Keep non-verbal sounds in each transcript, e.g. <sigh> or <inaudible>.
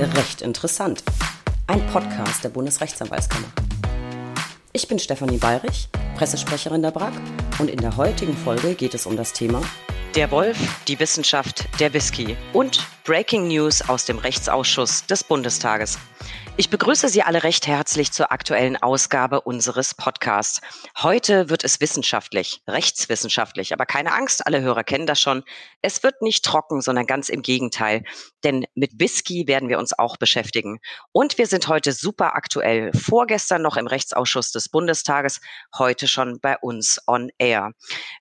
Recht interessant. Ein Podcast der Bundesrechtsanwaltskammer. Ich bin Stefanie Bayrich, Pressesprecherin der BRAG und in der heutigen Folge geht es um das Thema Der Wolf, die Wissenschaft, der Whisky und Breaking News aus dem Rechtsausschuss des Bundestages. Ich begrüße Sie alle recht herzlich zur aktuellen Ausgabe unseres Podcasts. Heute wird es wissenschaftlich, rechtswissenschaftlich, aber keine Angst, alle Hörer kennen das schon. Es wird nicht trocken, sondern ganz im Gegenteil, denn mit Whisky werden wir uns auch beschäftigen. Und wir sind heute super aktuell. Vorgestern noch im Rechtsausschuss des Bundestages, heute schon bei uns on air.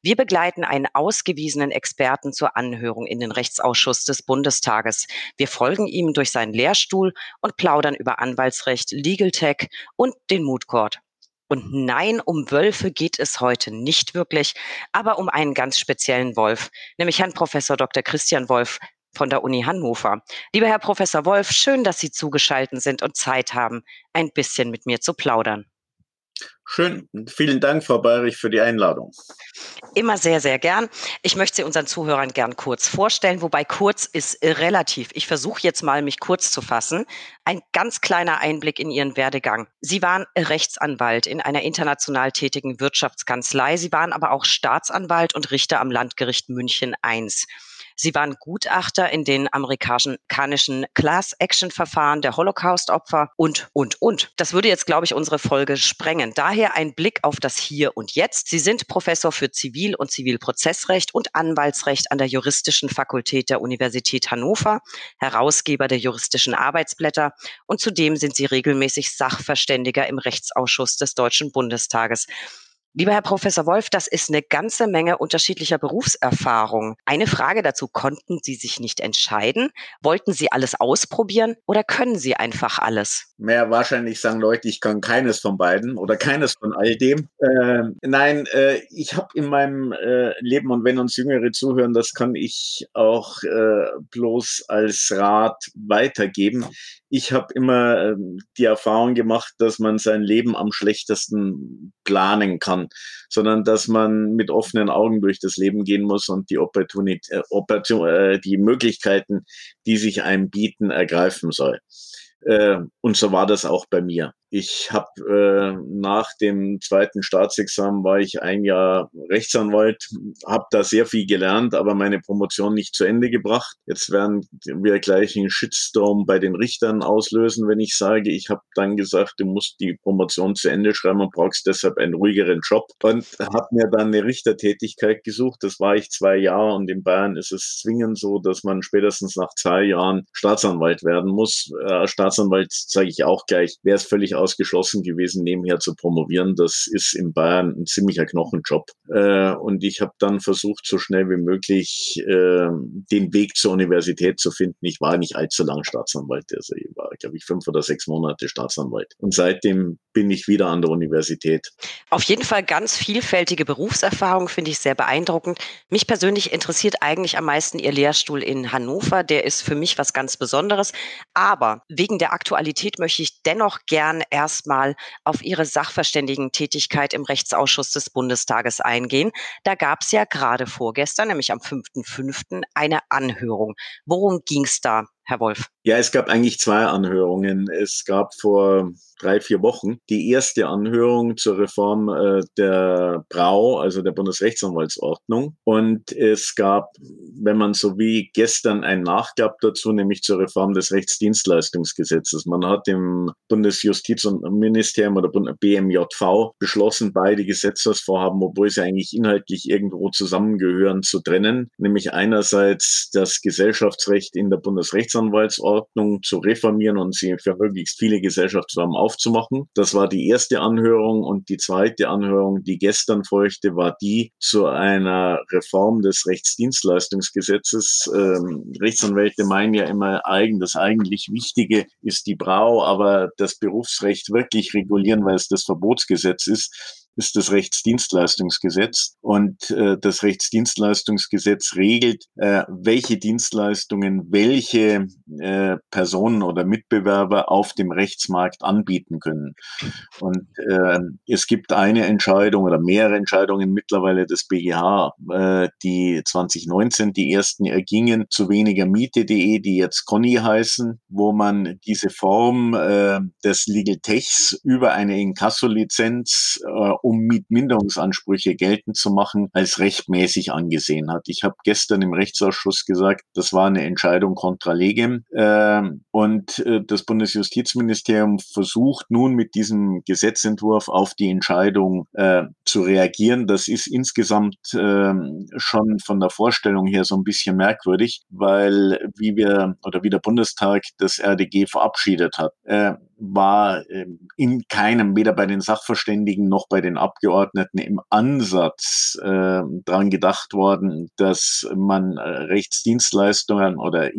Wir begleiten einen ausgewiesenen Experten zur Anhörung in den Rechtsausschuss des Bundestages. Wir folgen ihm durch seinen Lehrstuhl und plaudern über Anwaltsrecht, Legal Tech und den Mood Court. Und nein, um Wölfe geht es heute nicht wirklich, aber um einen ganz speziellen Wolf, nämlich Herrn Professor Dr. Christian Wolf von der Uni Hannover. Lieber Herr Professor Wolf, schön, dass Sie zugeschaltet sind und Zeit haben, ein bisschen mit mir zu plaudern. Schön. Vielen Dank, Frau Bayrich, für die Einladung. Immer sehr, sehr gern. Ich möchte Sie unseren Zuhörern gern kurz vorstellen, wobei kurz ist relativ. Ich versuche jetzt mal, mich kurz zu fassen. Ein ganz kleiner Einblick in Ihren Werdegang. Sie waren Rechtsanwalt in einer international tätigen Wirtschaftskanzlei. Sie waren aber auch Staatsanwalt und Richter am Landgericht München I. Sie waren Gutachter in den amerikanischen Class-Action-Verfahren der Holocaust-Opfer und, und, und. Das würde jetzt, glaube ich, unsere Folge sprengen. Daher ein Blick auf das Hier und Jetzt. Sie sind Professor für Zivil- und Zivilprozessrecht und Anwaltsrecht an der Juristischen Fakultät der Universität Hannover, Herausgeber der juristischen Arbeitsblätter und zudem sind Sie regelmäßig Sachverständiger im Rechtsausschuss des Deutschen Bundestages. Lieber Herr Professor Wolf, das ist eine ganze Menge unterschiedlicher Berufserfahrung. Eine Frage dazu, konnten Sie sich nicht entscheiden? Wollten Sie alles ausprobieren oder können Sie einfach alles? Mehr wahrscheinlich sagen Leute, ich kann keines von beiden oder keines von all dem. Äh, nein, äh, ich habe in meinem äh, Leben, und wenn uns Jüngere zuhören, das kann ich auch äh, bloß als Rat weitergeben. Ich habe immer ähm, die Erfahrung gemacht, dass man sein Leben am schlechtesten planen kann, sondern dass man mit offenen Augen durch das Leben gehen muss und die Opportunität, äh, Opportun äh, die Möglichkeiten, die sich einem bieten, ergreifen soll. Äh, und so war das auch bei mir. Ich habe äh, nach dem zweiten Staatsexamen war ich ein Jahr Rechtsanwalt, habe da sehr viel gelernt, aber meine Promotion nicht zu Ende gebracht. Jetzt werden wir gleich einen Shitstorm bei den Richtern auslösen, wenn ich sage, ich habe dann gesagt, du musst die Promotion zu Ende schreiben und brauchst deshalb einen ruhigeren Job und habe mir dann eine Richtertätigkeit gesucht. Das war ich zwei Jahre und in Bayern ist es zwingend so, dass man spätestens nach zwei Jahren Staatsanwalt werden muss. Äh, Staatsanwalt sage ich auch gleich, wäre es völlig ausgeschlossen gewesen, nebenher zu promovieren. Das ist in Bayern ein ziemlicher Knochenjob. Äh, und ich habe dann versucht, so schnell wie möglich äh, den Weg zur Universität zu finden. Ich war nicht allzu lang Staatsanwalt. Also ich war, glaube ich, fünf oder sechs Monate Staatsanwalt. Und seitdem bin ich wieder an der Universität. Auf jeden Fall ganz vielfältige Berufserfahrung, finde ich sehr beeindruckend. Mich persönlich interessiert eigentlich am meisten Ihr Lehrstuhl in Hannover. Der ist für mich was ganz Besonderes. Aber wegen der Aktualität möchte ich dennoch gern erstmal auf Ihre Sachverständigen-Tätigkeit im Rechtsausschuss des Bundestages eingehen. Da gab es ja gerade vorgestern, nämlich am 5.5., eine Anhörung. Worum ging es da, Herr Wolf? Ja, es gab eigentlich zwei Anhörungen. Es gab vor drei, vier Wochen die erste Anhörung zur Reform äh, der Brau, also der Bundesrechtsanwaltsordnung. Und es gab, wenn man so wie gestern ein Nachgab dazu, nämlich zur Reform des Rechtsdienstleistungsgesetzes. Man hat im Bundesjustiz- und Ministerium oder BMJV beschlossen, beide Gesetzesvorhaben, obwohl sie eigentlich inhaltlich irgendwo zusammengehören, zu trennen. Nämlich einerseits das Gesellschaftsrecht in der Bundesrechtsanwaltsordnung zu reformieren und sie für möglichst viele Gesellschaftsformen aufzumachen. Das war die erste Anhörung und die zweite Anhörung, die gestern folgte, war die zu einer Reform des Rechtsdienstleistungsgesetzes. Ähm, Rechtsanwälte meinen ja immer, das eigentlich Wichtige ist die Brau, aber das Berufsrecht wirklich regulieren, weil es das Verbotsgesetz ist ist das Rechtsdienstleistungsgesetz. Und äh, das Rechtsdienstleistungsgesetz regelt, äh, welche Dienstleistungen welche äh, Personen oder Mitbewerber auf dem Rechtsmarkt anbieten können. Und äh, es gibt eine Entscheidung oder mehrere Entscheidungen mittlerweile des BGH, äh, die 2019 die ersten ergingen zu weniger Miete.de, die jetzt Conny heißen, wo man diese Form äh, des Legal Techs über eine Inkasso-Lizenz, äh, um Mietminderungsansprüche geltend zu machen, als rechtmäßig angesehen hat. Ich habe gestern im Rechtsausschuss gesagt, das war eine Entscheidung contra legem. Äh, und äh, das Bundesjustizministerium versucht nun mit diesem Gesetzentwurf auf die Entscheidung äh, zu reagieren. Das ist insgesamt äh, schon von der Vorstellung her so ein bisschen merkwürdig, weil wie wir oder wie der Bundestag das RDG verabschiedet hat, äh, war ähm, in keinem, weder bei den Sachverständigen noch bei den Abgeordneten im Ansatz äh, daran gedacht worden, dass man äh, Rechtsdienstleistungen oder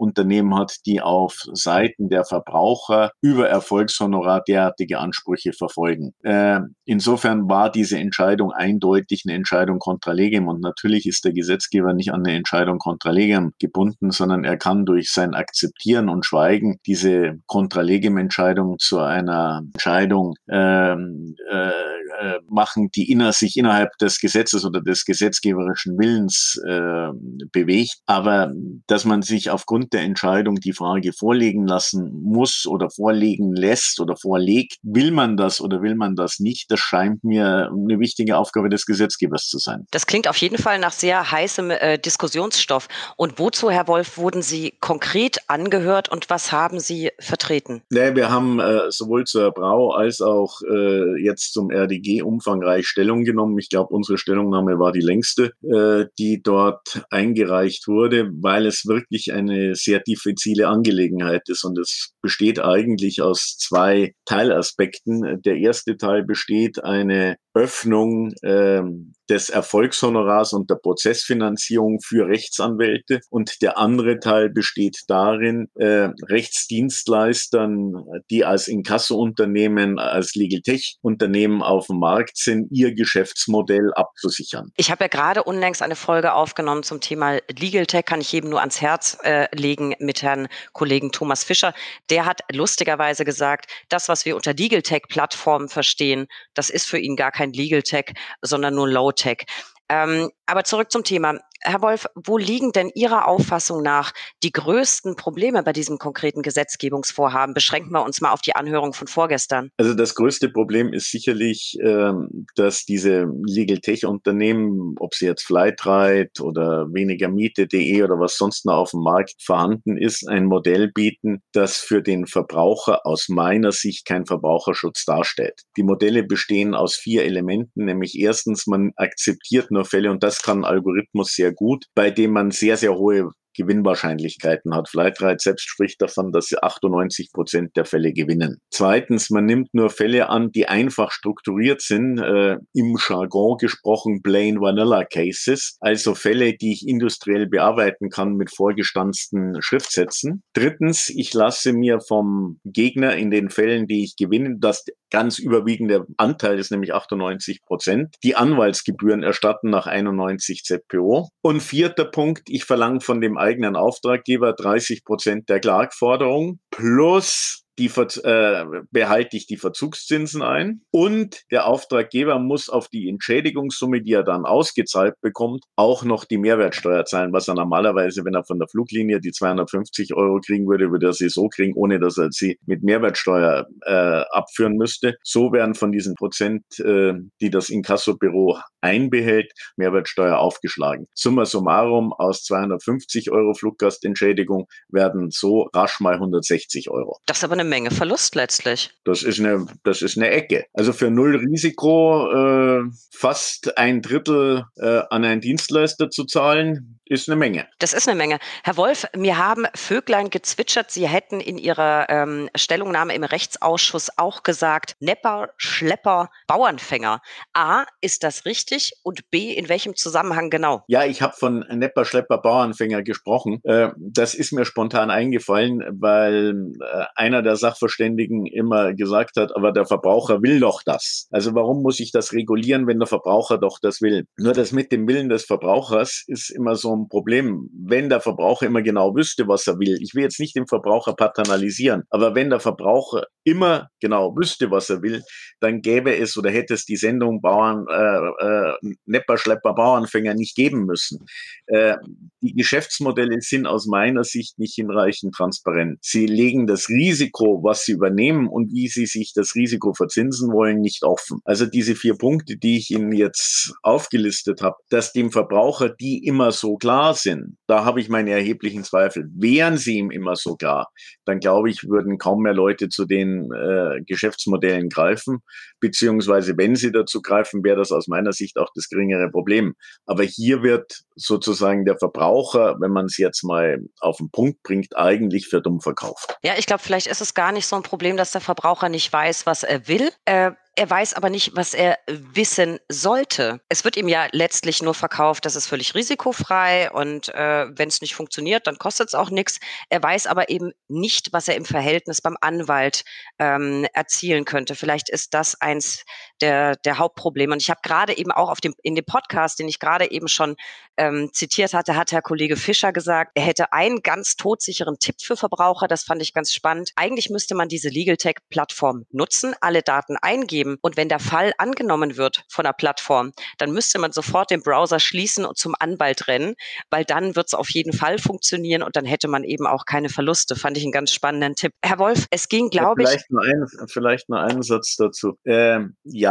Inkasso-Unternehmen hat, die auf Seiten der Verbraucher über Erfolgshonorar derartige Ansprüche verfolgen. Äh, insofern war diese Entscheidung eindeutig eine Entscheidung contra legem und natürlich ist der Gesetzgeber nicht an eine Entscheidung contra legem gebunden, sondern er kann durch sein Akzeptieren und Schweigen diese contra legem Kollegium-Entscheidung zu einer Entscheidung ähm, äh, äh, machen, die inner, sich innerhalb des Gesetzes oder des gesetzgeberischen Willens äh, bewegt. Aber dass man sich aufgrund der Entscheidung die Frage vorlegen lassen muss oder vorlegen lässt oder vorlegt, will man das oder will man das nicht, das scheint mir eine wichtige Aufgabe des Gesetzgebers zu sein. Das klingt auf jeden Fall nach sehr heißem äh, Diskussionsstoff. Und wozu, Herr Wolf, wurden Sie konkret angehört und was haben Sie vertreten? Nee, wir haben äh, sowohl zur Brau als auch äh, jetzt zum RDG umfangreich Stellung genommen. Ich glaube, unsere Stellungnahme war die längste, äh, die dort eingereicht wurde, weil es wirklich eine sehr diffizile Angelegenheit ist. Und es besteht eigentlich aus zwei Teilaspekten. Der erste Teil besteht eine Öffnung ähm, des Erfolgshonorars und der Prozessfinanzierung für Rechtsanwälte. Und der andere Teil besteht darin, äh, Rechtsdienstleistern, die als Inkasso-Unternehmen, als Legal Tech-Unternehmen auf dem Markt sind, ihr Geschäftsmodell abzusichern. Ich habe ja gerade unlängst eine Folge aufgenommen zum Thema Legal Tech, kann ich jedem nur ans Herz äh, legen mit Herrn Kollegen Thomas Fischer. Der hat lustigerweise gesagt, das, was wir unter Legal Tech-Plattformen verstehen, das ist für ihn gar kein Legal Tech, sondern nur Low Tech. Ähm, aber zurück zum Thema. Herr Wolf, wo liegen denn Ihrer Auffassung nach die größten Probleme bei diesem konkreten Gesetzgebungsvorhaben? Beschränken wir uns mal auf die Anhörung von vorgestern. Also das größte Problem ist sicherlich, ähm, dass diese Legal Tech Unternehmen, ob sie jetzt Flightride oder weniger Miete.de oder was sonst noch auf dem Markt vorhanden ist, ein Modell bieten, das für den Verbraucher aus meiner Sicht kein Verbraucherschutz darstellt. Die Modelle bestehen aus vier Elementen, nämlich erstens, man akzeptiert nur Fälle und das kann Algorithmus sehr gut, bei dem man sehr, sehr hohe Gewinnwahrscheinlichkeiten hat. Flightride selbst spricht davon, dass sie 98 Prozent der Fälle gewinnen. Zweitens, man nimmt nur Fälle an, die einfach strukturiert sind, äh, im Jargon gesprochen Plain Vanilla Cases, also Fälle, die ich industriell bearbeiten kann mit vorgestanzten Schriftsätzen. Drittens, ich lasse mir vom Gegner in den Fällen, die ich gewinne, das ganz überwiegende Anteil ist nämlich 98 Prozent, die Anwaltsgebühren erstatten nach 91 ZPO. Und vierter Punkt, ich verlange von dem eigenen Auftraggeber 30 Prozent der Klagforderung plus die äh, behalte ich die Verzugszinsen ein und der Auftraggeber muss auf die Entschädigungssumme, die er dann ausgezahlt bekommt, auch noch die Mehrwertsteuer zahlen, was er normalerweise, wenn er von der Fluglinie die 250 Euro kriegen würde, würde er sie so kriegen, ohne dass er sie mit Mehrwertsteuer äh, abführen müsste. So werden von diesen Prozent, äh, die das Inkassobüro einbehält, Mehrwertsteuer aufgeschlagen. Summa summarum aus 250 Euro Fluggastentschädigung werden so rasch mal 160 Euro. Das ist aber eine Menge Verlust letztlich. Das ist eine, das ist eine Ecke. Also für null Risiko äh, fast ein Drittel äh, an einen Dienstleister zu zahlen, ist eine Menge. Das ist eine Menge. Herr Wolf, mir haben Vöglein gezwitschert, Sie hätten in Ihrer ähm, Stellungnahme im Rechtsausschuss auch gesagt, Nepper, Schlepper, Bauernfänger. A, ist das richtig? Und B, in welchem Zusammenhang genau? Ja, ich habe von Nepper, Schlepper, Bauernfänger gesprochen. Äh, das ist mir spontan eingefallen, weil äh, einer der Sachverständigen immer gesagt hat, aber der Verbraucher will doch das. Also warum muss ich das regulieren, wenn der Verbraucher doch das will? Nur das mit dem Willen des Verbrauchers ist immer so ein Problem. Wenn der Verbraucher immer genau wüsste, was er will, ich will jetzt nicht den Verbraucher paternalisieren, aber wenn der Verbraucher immer genau wüsste, was er will, dann gäbe es oder hätte es die Sendung Bauern, äh, äh, Nepper, Schlepper, Bauernfänger nicht geben müssen. Äh, die Geschäftsmodelle sind aus meiner Sicht nicht hinreichend transparent. Sie legen das Risiko, was sie übernehmen und wie sie sich das Risiko verzinsen wollen, nicht offen. Also diese vier Punkte, die ich Ihnen jetzt aufgelistet habe, dass dem Verbraucher die immer so klar sind, da habe ich meine erheblichen Zweifel. Wären sie ihm immer so klar, dann glaube ich, würden kaum mehr Leute zu den äh, Geschäftsmodellen greifen, beziehungsweise wenn sie dazu greifen, wäre das aus meiner Sicht auch das geringere Problem. Aber hier wird sozusagen der Verbraucher, wenn man es jetzt mal auf den Punkt bringt, eigentlich für dumm verkauft. Ja, ich glaube, vielleicht ist es gar nicht so ein Problem, dass der Verbraucher nicht weiß, was er will. Äh, er weiß aber nicht, was er wissen sollte. Es wird ihm ja letztlich nur verkauft, das ist völlig risikofrei und äh, wenn es nicht funktioniert, dann kostet es auch nichts. Er weiß aber eben nicht, was er im Verhältnis beim Anwalt ähm, erzielen könnte. Vielleicht ist das eins der, der Hauptprobleme. Und ich habe gerade eben auch auf dem, in dem Podcast, den ich gerade eben schon ähm, zitiert hatte, hat Herr Kollege Fischer gesagt, er hätte einen ganz todsicheren Tipp für Verbraucher. Das fand ich ganz spannend. Eigentlich müsste man diese Legal Tech Plattform nutzen, alle Daten eingeben. Und wenn der Fall angenommen wird von der Plattform, dann müsste man sofort den Browser schließen und zum Anwalt rennen, weil dann wird es auf jeden Fall funktionieren und dann hätte man eben auch keine Verluste. Fand ich einen ganz spannenden Tipp. Herr Wolf, es ging, glaube ja, ich. Nur ein, vielleicht nur einen Satz dazu. Ähm, ja,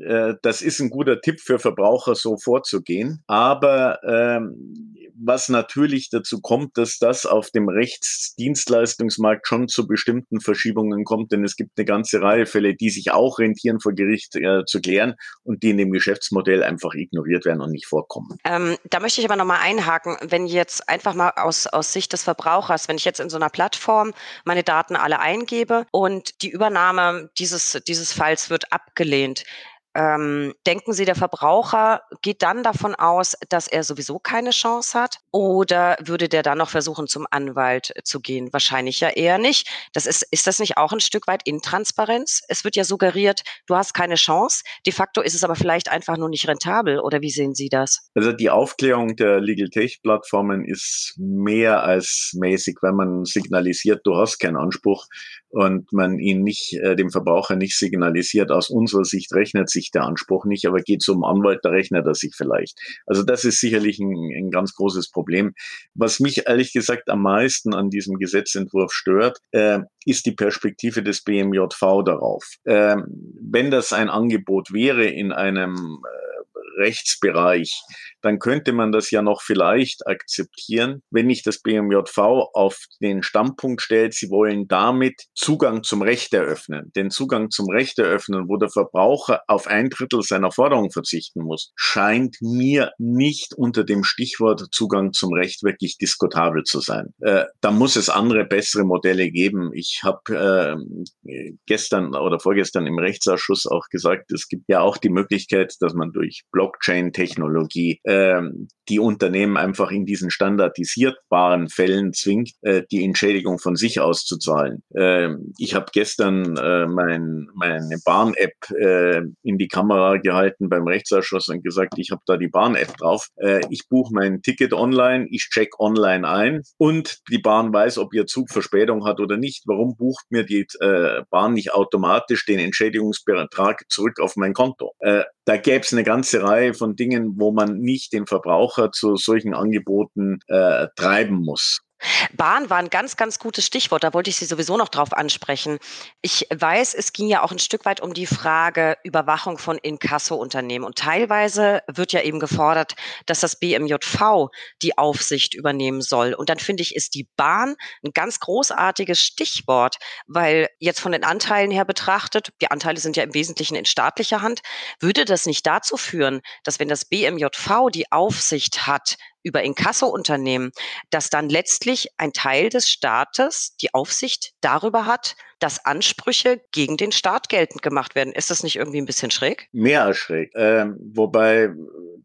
äh, das ist ein guter Tipp für Verbraucher, so vorzugehen. Aber ähm, was natürlich dazu kommt, dass das auf dem Rechtsdienstleistungsmarkt schon zu bestimmten Verschiebungen kommt, denn es gibt eine ganze Reihe Fälle, die sich auch rentieren vor Gericht äh, zu klären und die in dem Geschäftsmodell einfach ignoriert werden und nicht vorkommen. Ähm, da möchte ich aber nochmal einhaken, wenn jetzt einfach mal aus, aus Sicht des Verbrauchers, wenn ich jetzt in so einer Plattform meine Daten alle eingebe und die Übernahme dieses, dieses Falls wird abgelehnt, ähm, denken Sie, der Verbraucher geht dann davon aus, dass er sowieso keine Chance hat? Oder würde der dann noch versuchen, zum Anwalt zu gehen? Wahrscheinlich ja eher nicht. Das ist, ist das nicht auch ein Stück weit Intransparenz? Es wird ja suggeriert, du hast keine Chance. De facto ist es aber vielleicht einfach nur nicht rentabel. Oder wie sehen Sie das? Also die Aufklärung der Legal Tech Plattformen ist mehr als mäßig, wenn man signalisiert, du hast keinen Anspruch und man ihn nicht, äh, dem Verbraucher nicht signalisiert. Aus unserer Sicht rechnet sich der Anspruch nicht, aber geht zum Anwalt, da rechnet er sich vielleicht. Also das ist sicherlich ein, ein ganz großes Problem. Was mich ehrlich gesagt am meisten an diesem Gesetzentwurf stört, äh, ist die Perspektive des BMJV darauf. Äh, wenn das ein Angebot wäre in einem äh, Rechtsbereich, dann könnte man das ja noch vielleicht akzeptieren, wenn nicht das BMJV auf den Standpunkt stellt, sie wollen damit Zugang zum Recht eröffnen. Den Zugang zum Recht eröffnen, wo der Verbraucher auf ein Drittel seiner Forderung verzichten muss, scheint mir nicht unter dem Stichwort Zugang zum Recht wirklich diskutabel zu sein. Äh, da muss es andere, bessere Modelle geben. Ich habe äh, gestern oder vorgestern im Rechtsausschuss auch gesagt, es gibt ja auch die Möglichkeit, dass man durch Blockchain-Technologie ähm, die Unternehmen einfach in diesen standardisierbaren Fällen zwingt, äh, die Entschädigung von sich auszuzahlen. Ähm, ich habe gestern äh, mein, meine Bahn-App äh, in die Kamera gehalten beim Rechtsausschuss und gesagt, ich habe da die Bahn-App drauf. Äh, ich buche mein Ticket online, ich check online ein und die Bahn weiß, ob ihr Zug Verspätung hat oder nicht. Warum bucht mir die äh, Bahn nicht automatisch den Entschädigungsbetrag zurück auf mein Konto? Äh, da gäbe es eine ganze Reihe von Dingen, wo man nicht den Verbraucher zu solchen Angeboten äh, treiben muss. Bahn war ein ganz, ganz gutes Stichwort. Da wollte ich Sie sowieso noch drauf ansprechen. Ich weiß, es ging ja auch ein Stück weit um die Frage Überwachung von Inkasso-Unternehmen. Und teilweise wird ja eben gefordert, dass das BMJV die Aufsicht übernehmen soll. Und dann finde ich, ist die Bahn ein ganz großartiges Stichwort, weil jetzt von den Anteilen her betrachtet, die Anteile sind ja im Wesentlichen in staatlicher Hand, würde das nicht dazu führen, dass wenn das BMJV die Aufsicht hat über Inkasso-Unternehmen, dass dann letztlich ein Teil des Staates die Aufsicht darüber hat, dass Ansprüche gegen den Staat geltend gemacht werden. Ist das nicht irgendwie ein bisschen schräg? Mehr als schräg. Ähm, wobei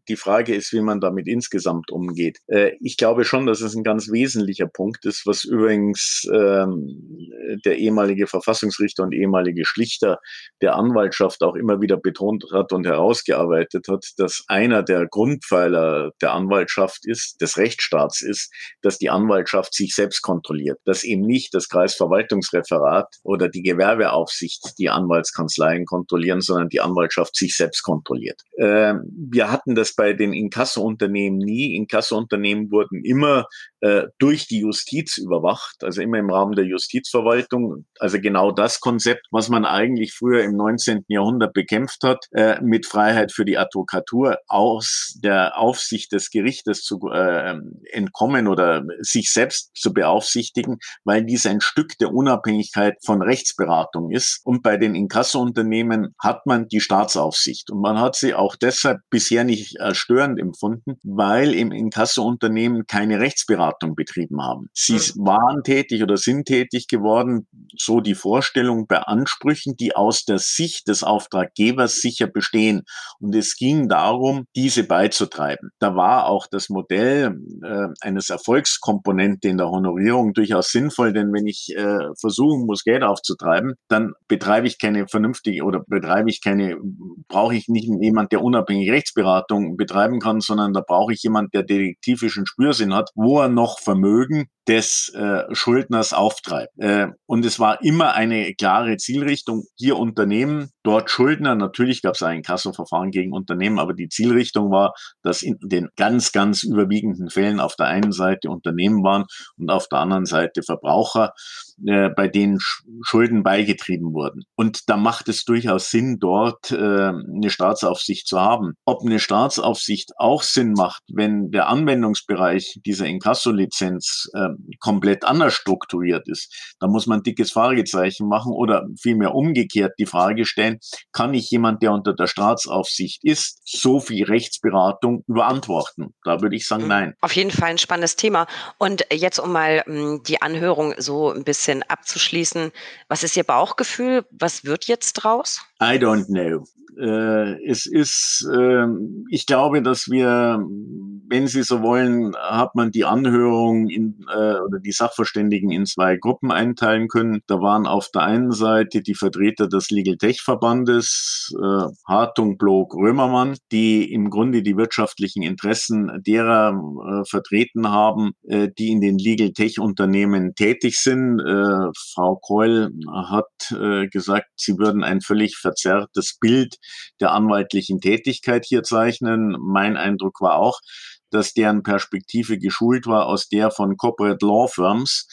die Frage ist, wie man damit insgesamt umgeht. Äh, ich glaube schon, dass es ein ganz wesentlicher Punkt ist, was übrigens ähm, der ehemalige Verfassungsrichter und ehemalige Schlichter der Anwaltschaft auch immer wieder betont hat und herausgearbeitet hat, dass einer der Grundpfeiler der Anwaltschaft ist, des Rechtsstaats ist, dass die Anwaltschaft sich selbst kontrolliert, dass eben nicht das Kreisverwaltungsreferat oder die Gewerbeaufsicht die Anwaltskanzleien kontrollieren, sondern die Anwaltschaft sich selbst kontrolliert. Ähm, wir hatten das bei den Inkasso-Unternehmen nie. Inkasso-Unternehmen wurden immer äh, durch die Justiz überwacht, also immer im Rahmen der Justizverwaltung. Also genau das Konzept, was man eigentlich früher im 19. Jahrhundert bekämpft hat, äh, mit Freiheit für die Advokatur aus der Aufsicht des Gerichtes zu äh, entkommen oder sich selbst zu beaufsichtigen, weil dies ein Stück der Unabhängigkeit von Rechtsberatung ist. Und bei den Inkasso-Unternehmen hat man die Staatsaufsicht. Und man hat sie auch deshalb bisher nicht als störend empfunden, weil im Inkasso-Unternehmen keine Rechtsberatung betrieben haben. Sie waren tätig oder sind tätig geworden, so die Vorstellung bei Ansprüchen, die aus der Sicht des Auftraggebers sicher bestehen. Und es ging darum, diese beizutreiben. Da war auch das Modell äh, eines Erfolgskomponente in der Honorierung durchaus sinnvoll, denn wenn ich äh, versuchen muss, Geld aufzutreiben, dann betreibe ich keine vernünftige oder betreibe ich keine, brauche ich nicht jemand, der unabhängig Rechtsberatung betreiben kann, sondern da brauche ich jemand, der detektivischen Spürsinn hat, wo er noch Vermögen des äh, Schuldners auftreibt. Äh, und es war immer eine klare Zielrichtung, hier Unternehmen, dort Schuldner. Natürlich gab es ein Kassoverfahren gegen Unternehmen, aber die Zielrichtung war, dass in den ganz, ganz überwiegenden Fällen auf der einen Seite Unternehmen waren und auf der anderen Seite Verbraucher, äh, bei denen Schulden beigetrieben wurden. Und da macht es durchaus Sinn, dort äh, eine Staatsaufsicht zu haben. Ob eine Staatsaufsicht auch Sinn macht, wenn der Anwendungsbereich dieser Inkasso-Lizenz äh, komplett anders strukturiert ist. Da muss man ein dickes Fragezeichen machen oder vielmehr umgekehrt die Frage stellen, kann ich jemand, der unter der Staatsaufsicht ist, so viel Rechtsberatung überantworten? Da würde ich sagen, mhm. nein. Auf jeden Fall ein spannendes Thema. Und jetzt, um mal hm, die Anhörung so ein bisschen abzuschließen, was ist Ihr Bauchgefühl? Was wird jetzt draus? I don't know. Äh, es ist, äh, ich glaube, dass wir, wenn Sie so wollen, hat man die Anhörung in, äh, oder die Sachverständigen in zwei Gruppen einteilen können. Da waren auf der einen Seite die Vertreter des Legal Tech Verbandes, äh, Hartung, Blog, Römermann, die im Grunde die wirtschaftlichen Interessen derer äh, vertreten haben, äh, die in den Legal Tech Unternehmen tätig sind. Frau Keul hat gesagt, sie würden ein völlig verzerrtes Bild der anwaltlichen Tätigkeit hier zeichnen. Mein Eindruck war auch, dass deren Perspektive geschult war aus der von Corporate Law Firms,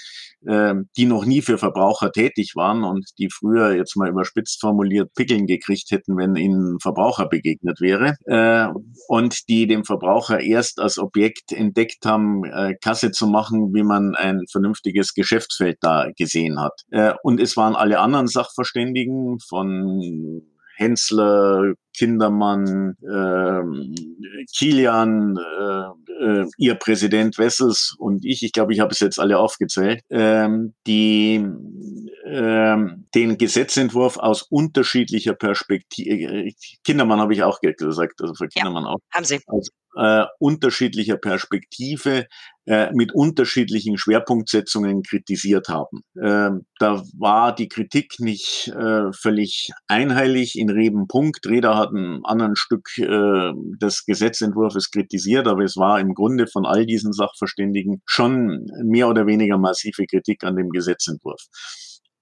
die noch nie für Verbraucher tätig waren und die früher jetzt mal überspitzt formuliert Pickeln gekriegt hätten, wenn ihnen Verbraucher begegnet wäre äh, und die dem Verbraucher erst als Objekt entdeckt haben, äh, Kasse zu machen, wie man ein vernünftiges Geschäftsfeld da gesehen hat. Äh, und es waren alle anderen Sachverständigen von Hensler, Kindermann, äh, Kilian, äh, äh, ihr Präsident Wessels und ich, ich glaube, ich habe es jetzt alle aufgezählt, ähm, die ähm, den Gesetzentwurf aus unterschiedlicher Perspektive, Kindermann habe ich auch gesagt, also für Kindermann ja, auch. Haben Sie. Aus äh, unterschiedlicher Perspektive äh, mit unterschiedlichen Schwerpunktsetzungen kritisiert haben. Ähm, da war die Kritik nicht äh, völlig einheilig in Rebenpunkt. Reda hat ein anderen Stück äh, des Gesetzentwurfs kritisiert, aber es war im Grunde von all diesen Sachverständigen schon mehr oder weniger massive Kritik an dem Gesetzentwurf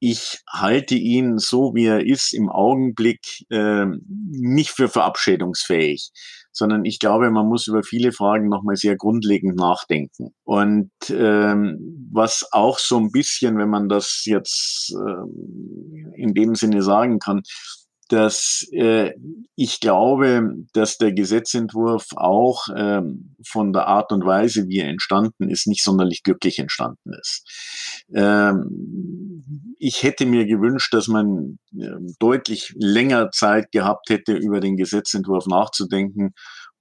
ich halte ihn so, wie er ist, im Augenblick äh, nicht für verabschiedungsfähig sondern ich glaube, man muss über viele Fragen nochmal sehr grundlegend nachdenken. Und ähm, was auch so ein bisschen, wenn man das jetzt äh, in dem Sinne sagen kann, dass äh, ich glaube, dass der Gesetzentwurf auch ähm, von der Art und Weise, wie er entstanden ist, nicht sonderlich glücklich entstanden ist. Ähm, ich hätte mir gewünscht, dass man äh, deutlich länger Zeit gehabt hätte, über den Gesetzentwurf nachzudenken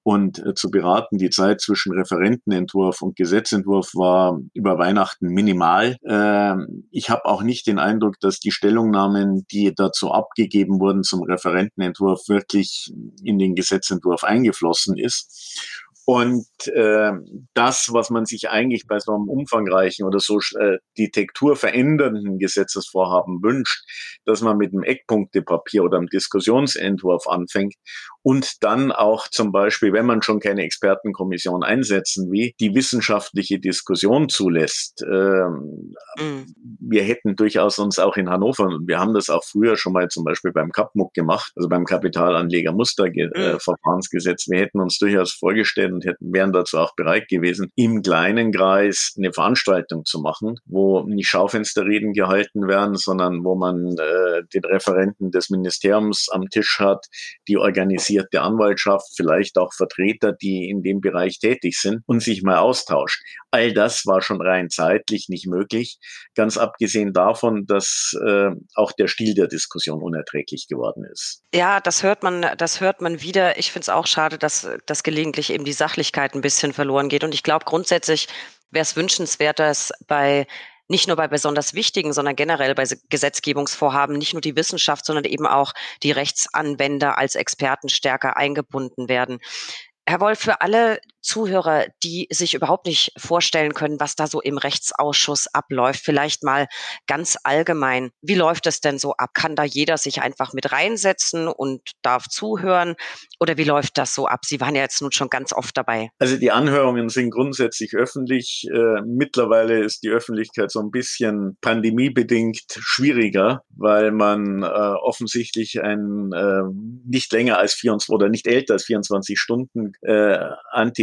und äh, zu beraten. Die Zeit zwischen Referentenentwurf und Gesetzentwurf war über Weihnachten minimal. Ähm, ich habe auch nicht den Eindruck, dass die Stellungnahmen, die dazu abgegeben wurden zum Referentenentwurf, wirklich in den Gesetzentwurf eingeflossen ist. Und äh, das, was man sich eigentlich bei so einem umfangreichen oder so äh, die Tektur verändernden Gesetzesvorhaben wünscht, dass man mit einem Eckpunktepapier oder einem Diskussionsentwurf anfängt und dann auch zum Beispiel, wenn man schon keine Expertenkommission einsetzen will, die wissenschaftliche Diskussion zulässt. Ähm, mhm. Wir hätten durchaus uns auch in Hannover, und wir haben das auch früher schon mal zum Beispiel beim KAPMUG gemacht, also beim Kapitalanlegermusterverfahrensgesetz, mhm. wir hätten uns durchaus vorgestellt, und hätten, wären dazu auch bereit gewesen, im kleinen Kreis eine Veranstaltung zu machen, wo nicht Schaufensterreden gehalten werden, sondern wo man äh, den Referenten des Ministeriums am Tisch hat, die organisierte Anwaltschaft, vielleicht auch Vertreter, die in dem Bereich tätig sind und sich mal austauscht. All das war schon rein zeitlich nicht möglich, ganz abgesehen davon, dass äh, auch der Stil der Diskussion unerträglich geworden ist. Ja, das hört man, das hört man wieder. Ich finde es auch schade, dass, dass gelegentlich eben die Sache Sachlichkeit ein bisschen verloren geht. Und ich glaube, grundsätzlich wäre es wünschenswert, dass bei nicht nur bei besonders wichtigen, sondern generell bei Gesetzgebungsvorhaben nicht nur die Wissenschaft, sondern eben auch die Rechtsanwender als Experten stärker eingebunden werden. Herr Wolf, für alle Zuhörer, die sich überhaupt nicht vorstellen können, was da so im Rechtsausschuss abläuft, vielleicht mal ganz allgemein. Wie läuft es denn so ab? Kann da jeder sich einfach mit reinsetzen und darf zuhören? Oder wie läuft das so ab? Sie waren ja jetzt nun schon ganz oft dabei. Also die Anhörungen sind grundsätzlich öffentlich. Äh, mittlerweile ist die Öffentlichkeit so ein bisschen pandemiebedingt schwieriger, weil man äh, offensichtlich ein äh, nicht länger als 24 oder nicht älter als 24 Stunden äh,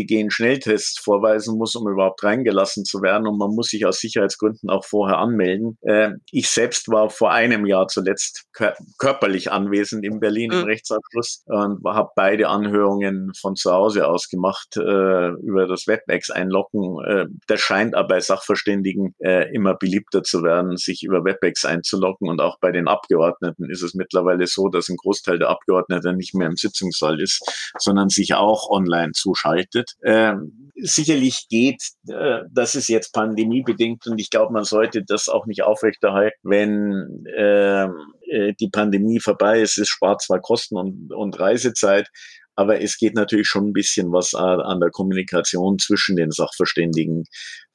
Antigen-Schnelltest vorweisen muss, um überhaupt reingelassen zu werden. Und man muss sich aus Sicherheitsgründen auch vorher anmelden. Äh, ich selbst war vor einem Jahr zuletzt kör körperlich anwesend in Berlin mhm. im Rechtsabschluss und habe beide Anhörungen von zu Hause aus gemacht äh, über das WebEx einloggen. Äh, das scheint aber bei Sachverständigen äh, immer beliebter zu werden, sich über WebEx einzuloggen. Und auch bei den Abgeordneten ist es mittlerweile so, dass ein Großteil der Abgeordneten nicht mehr im Sitzungssaal ist, sondern sich auch online zuschaltet. Ähm, sicherlich geht, äh, das ist jetzt pandemiebedingt und ich glaube, man sollte das auch nicht aufrechterhalten, wenn ähm, äh, die Pandemie vorbei ist. Es spart zwar Kosten und, und Reisezeit, aber es geht natürlich schon ein bisschen was an der Kommunikation zwischen den Sachverständigen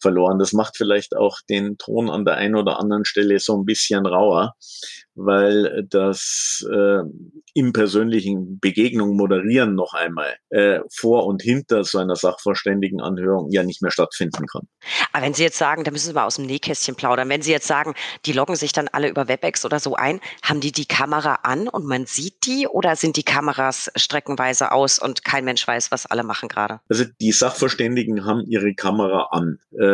verloren. Das macht vielleicht auch den Ton an der einen oder anderen Stelle so ein bisschen rauer, weil das äh, im persönlichen Begegnung moderieren noch einmal äh, vor und hinter so einer Sachverständigenanhörung ja nicht mehr stattfinden kann. Aber wenn Sie jetzt sagen, da müssen Sie mal aus dem Nähkästchen plaudern, wenn Sie jetzt sagen, die loggen sich dann alle über WebEx oder so ein, haben die die Kamera an und man sieht die oder sind die Kameras streckenweise aus und kein Mensch weiß, was alle machen gerade? Also die Sachverständigen haben ihre Kamera an. Äh,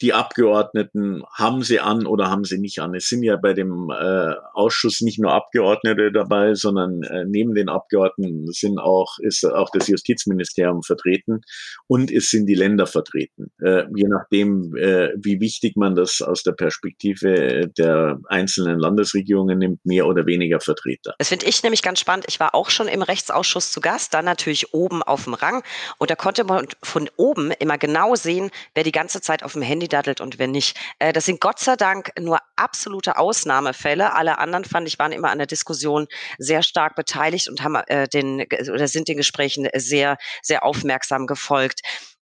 die Abgeordneten haben sie an oder haben sie nicht an. Es sind ja bei dem äh, Ausschuss nicht nur Abgeordnete dabei, sondern äh, neben den Abgeordneten sind auch, ist auch das Justizministerium vertreten und es sind die Länder vertreten. Äh, je nachdem, äh, wie wichtig man das aus der Perspektive der einzelnen Landesregierungen nimmt, mehr oder weniger Vertreter. Das finde ich nämlich ganz spannend. Ich war auch schon im Rechtsausschuss zu Gast, dann natürlich oben auf dem Rang und da konnte man von oben immer genau sehen, wer die ganze Zeit auf dem Handy daddelt und wer nicht. Äh, das sind Gott sei Dank nur absolute Ausnahmefälle. Alle anderen fand ich waren immer an der Diskussion sehr stark beteiligt und haben äh, den oder sind den Gesprächen sehr sehr aufmerksam gefolgt.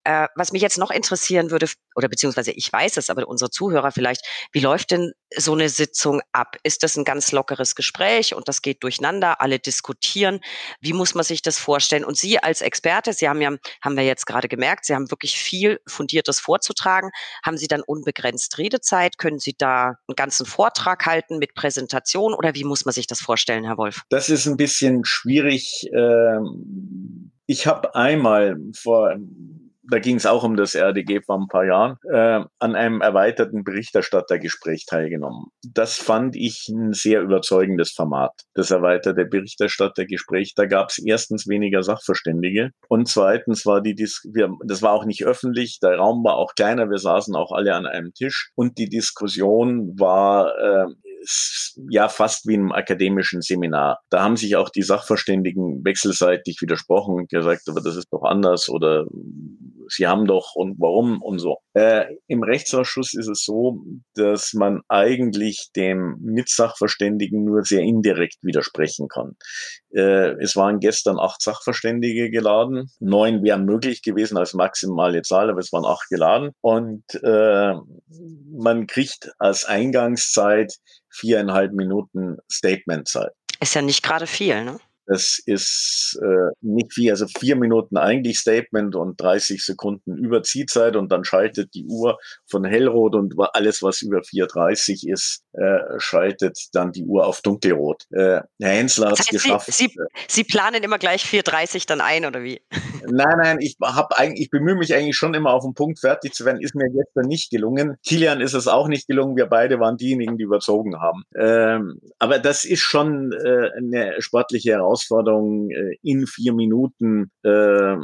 Äh, was mich jetzt noch interessieren würde, oder beziehungsweise ich weiß es, aber unsere Zuhörer vielleicht, wie läuft denn so eine Sitzung ab? Ist das ein ganz lockeres Gespräch und das geht durcheinander, alle diskutieren? Wie muss man sich das vorstellen? Und Sie als Experte, Sie haben ja, haben wir jetzt gerade gemerkt, Sie haben wirklich viel Fundiertes vorzutragen. Haben Sie dann unbegrenzt Redezeit? Können Sie da einen ganzen Vortrag halten mit Präsentation oder wie muss man sich das vorstellen, Herr Wolf? Das ist ein bisschen schwierig. Ähm, ich habe einmal vor da ging es auch um das RDG vor ein paar Jahren, äh, an einem erweiterten Berichterstattergespräch teilgenommen. Das fand ich ein sehr überzeugendes Format, das erweiterte Berichterstattergespräch. Da gab es erstens weniger Sachverständige und zweitens war die, Dis wir, das war auch nicht öffentlich, der Raum war auch kleiner, wir saßen auch alle an einem Tisch und die Diskussion war äh, ja fast wie im akademischen Seminar. Da haben sich auch die Sachverständigen wechselseitig widersprochen und gesagt, aber das ist doch anders oder sie haben doch und warum und so. Äh, Im Rechtsausschuss ist es so, dass man eigentlich dem Mitsachverständigen nur sehr indirekt widersprechen kann. Äh, es waren gestern acht Sachverständige geladen. Neun wären möglich gewesen als maximale Zahl, aber es waren acht geladen. Und äh, man kriegt als Eingangszeit viereinhalb Minuten Statementzeit. Ist ja nicht gerade viel, ne? Das ist äh, nicht viel, also vier Minuten eigentlich Statement und 30 Sekunden Überziehzeit und dann schaltet die Uhr von hellrot und alles, was über 4.30 ist, äh, schaltet dann die Uhr auf dunkelrot. Äh, Herr Hensler hat es geschafft. Sie, Sie, Sie, planen immer gleich 4.30 dann ein oder wie? Nein, nein, ich habe eigentlich, ich bemühe mich eigentlich schon immer auf den Punkt fertig zu werden. Ist mir gestern nicht gelungen. Kilian ist es auch nicht gelungen. Wir beide waren diejenigen, die überzogen haben. Ähm, aber das ist schon äh, eine sportliche Herausforderung. Herausforderung, äh, in vier Minuten äh,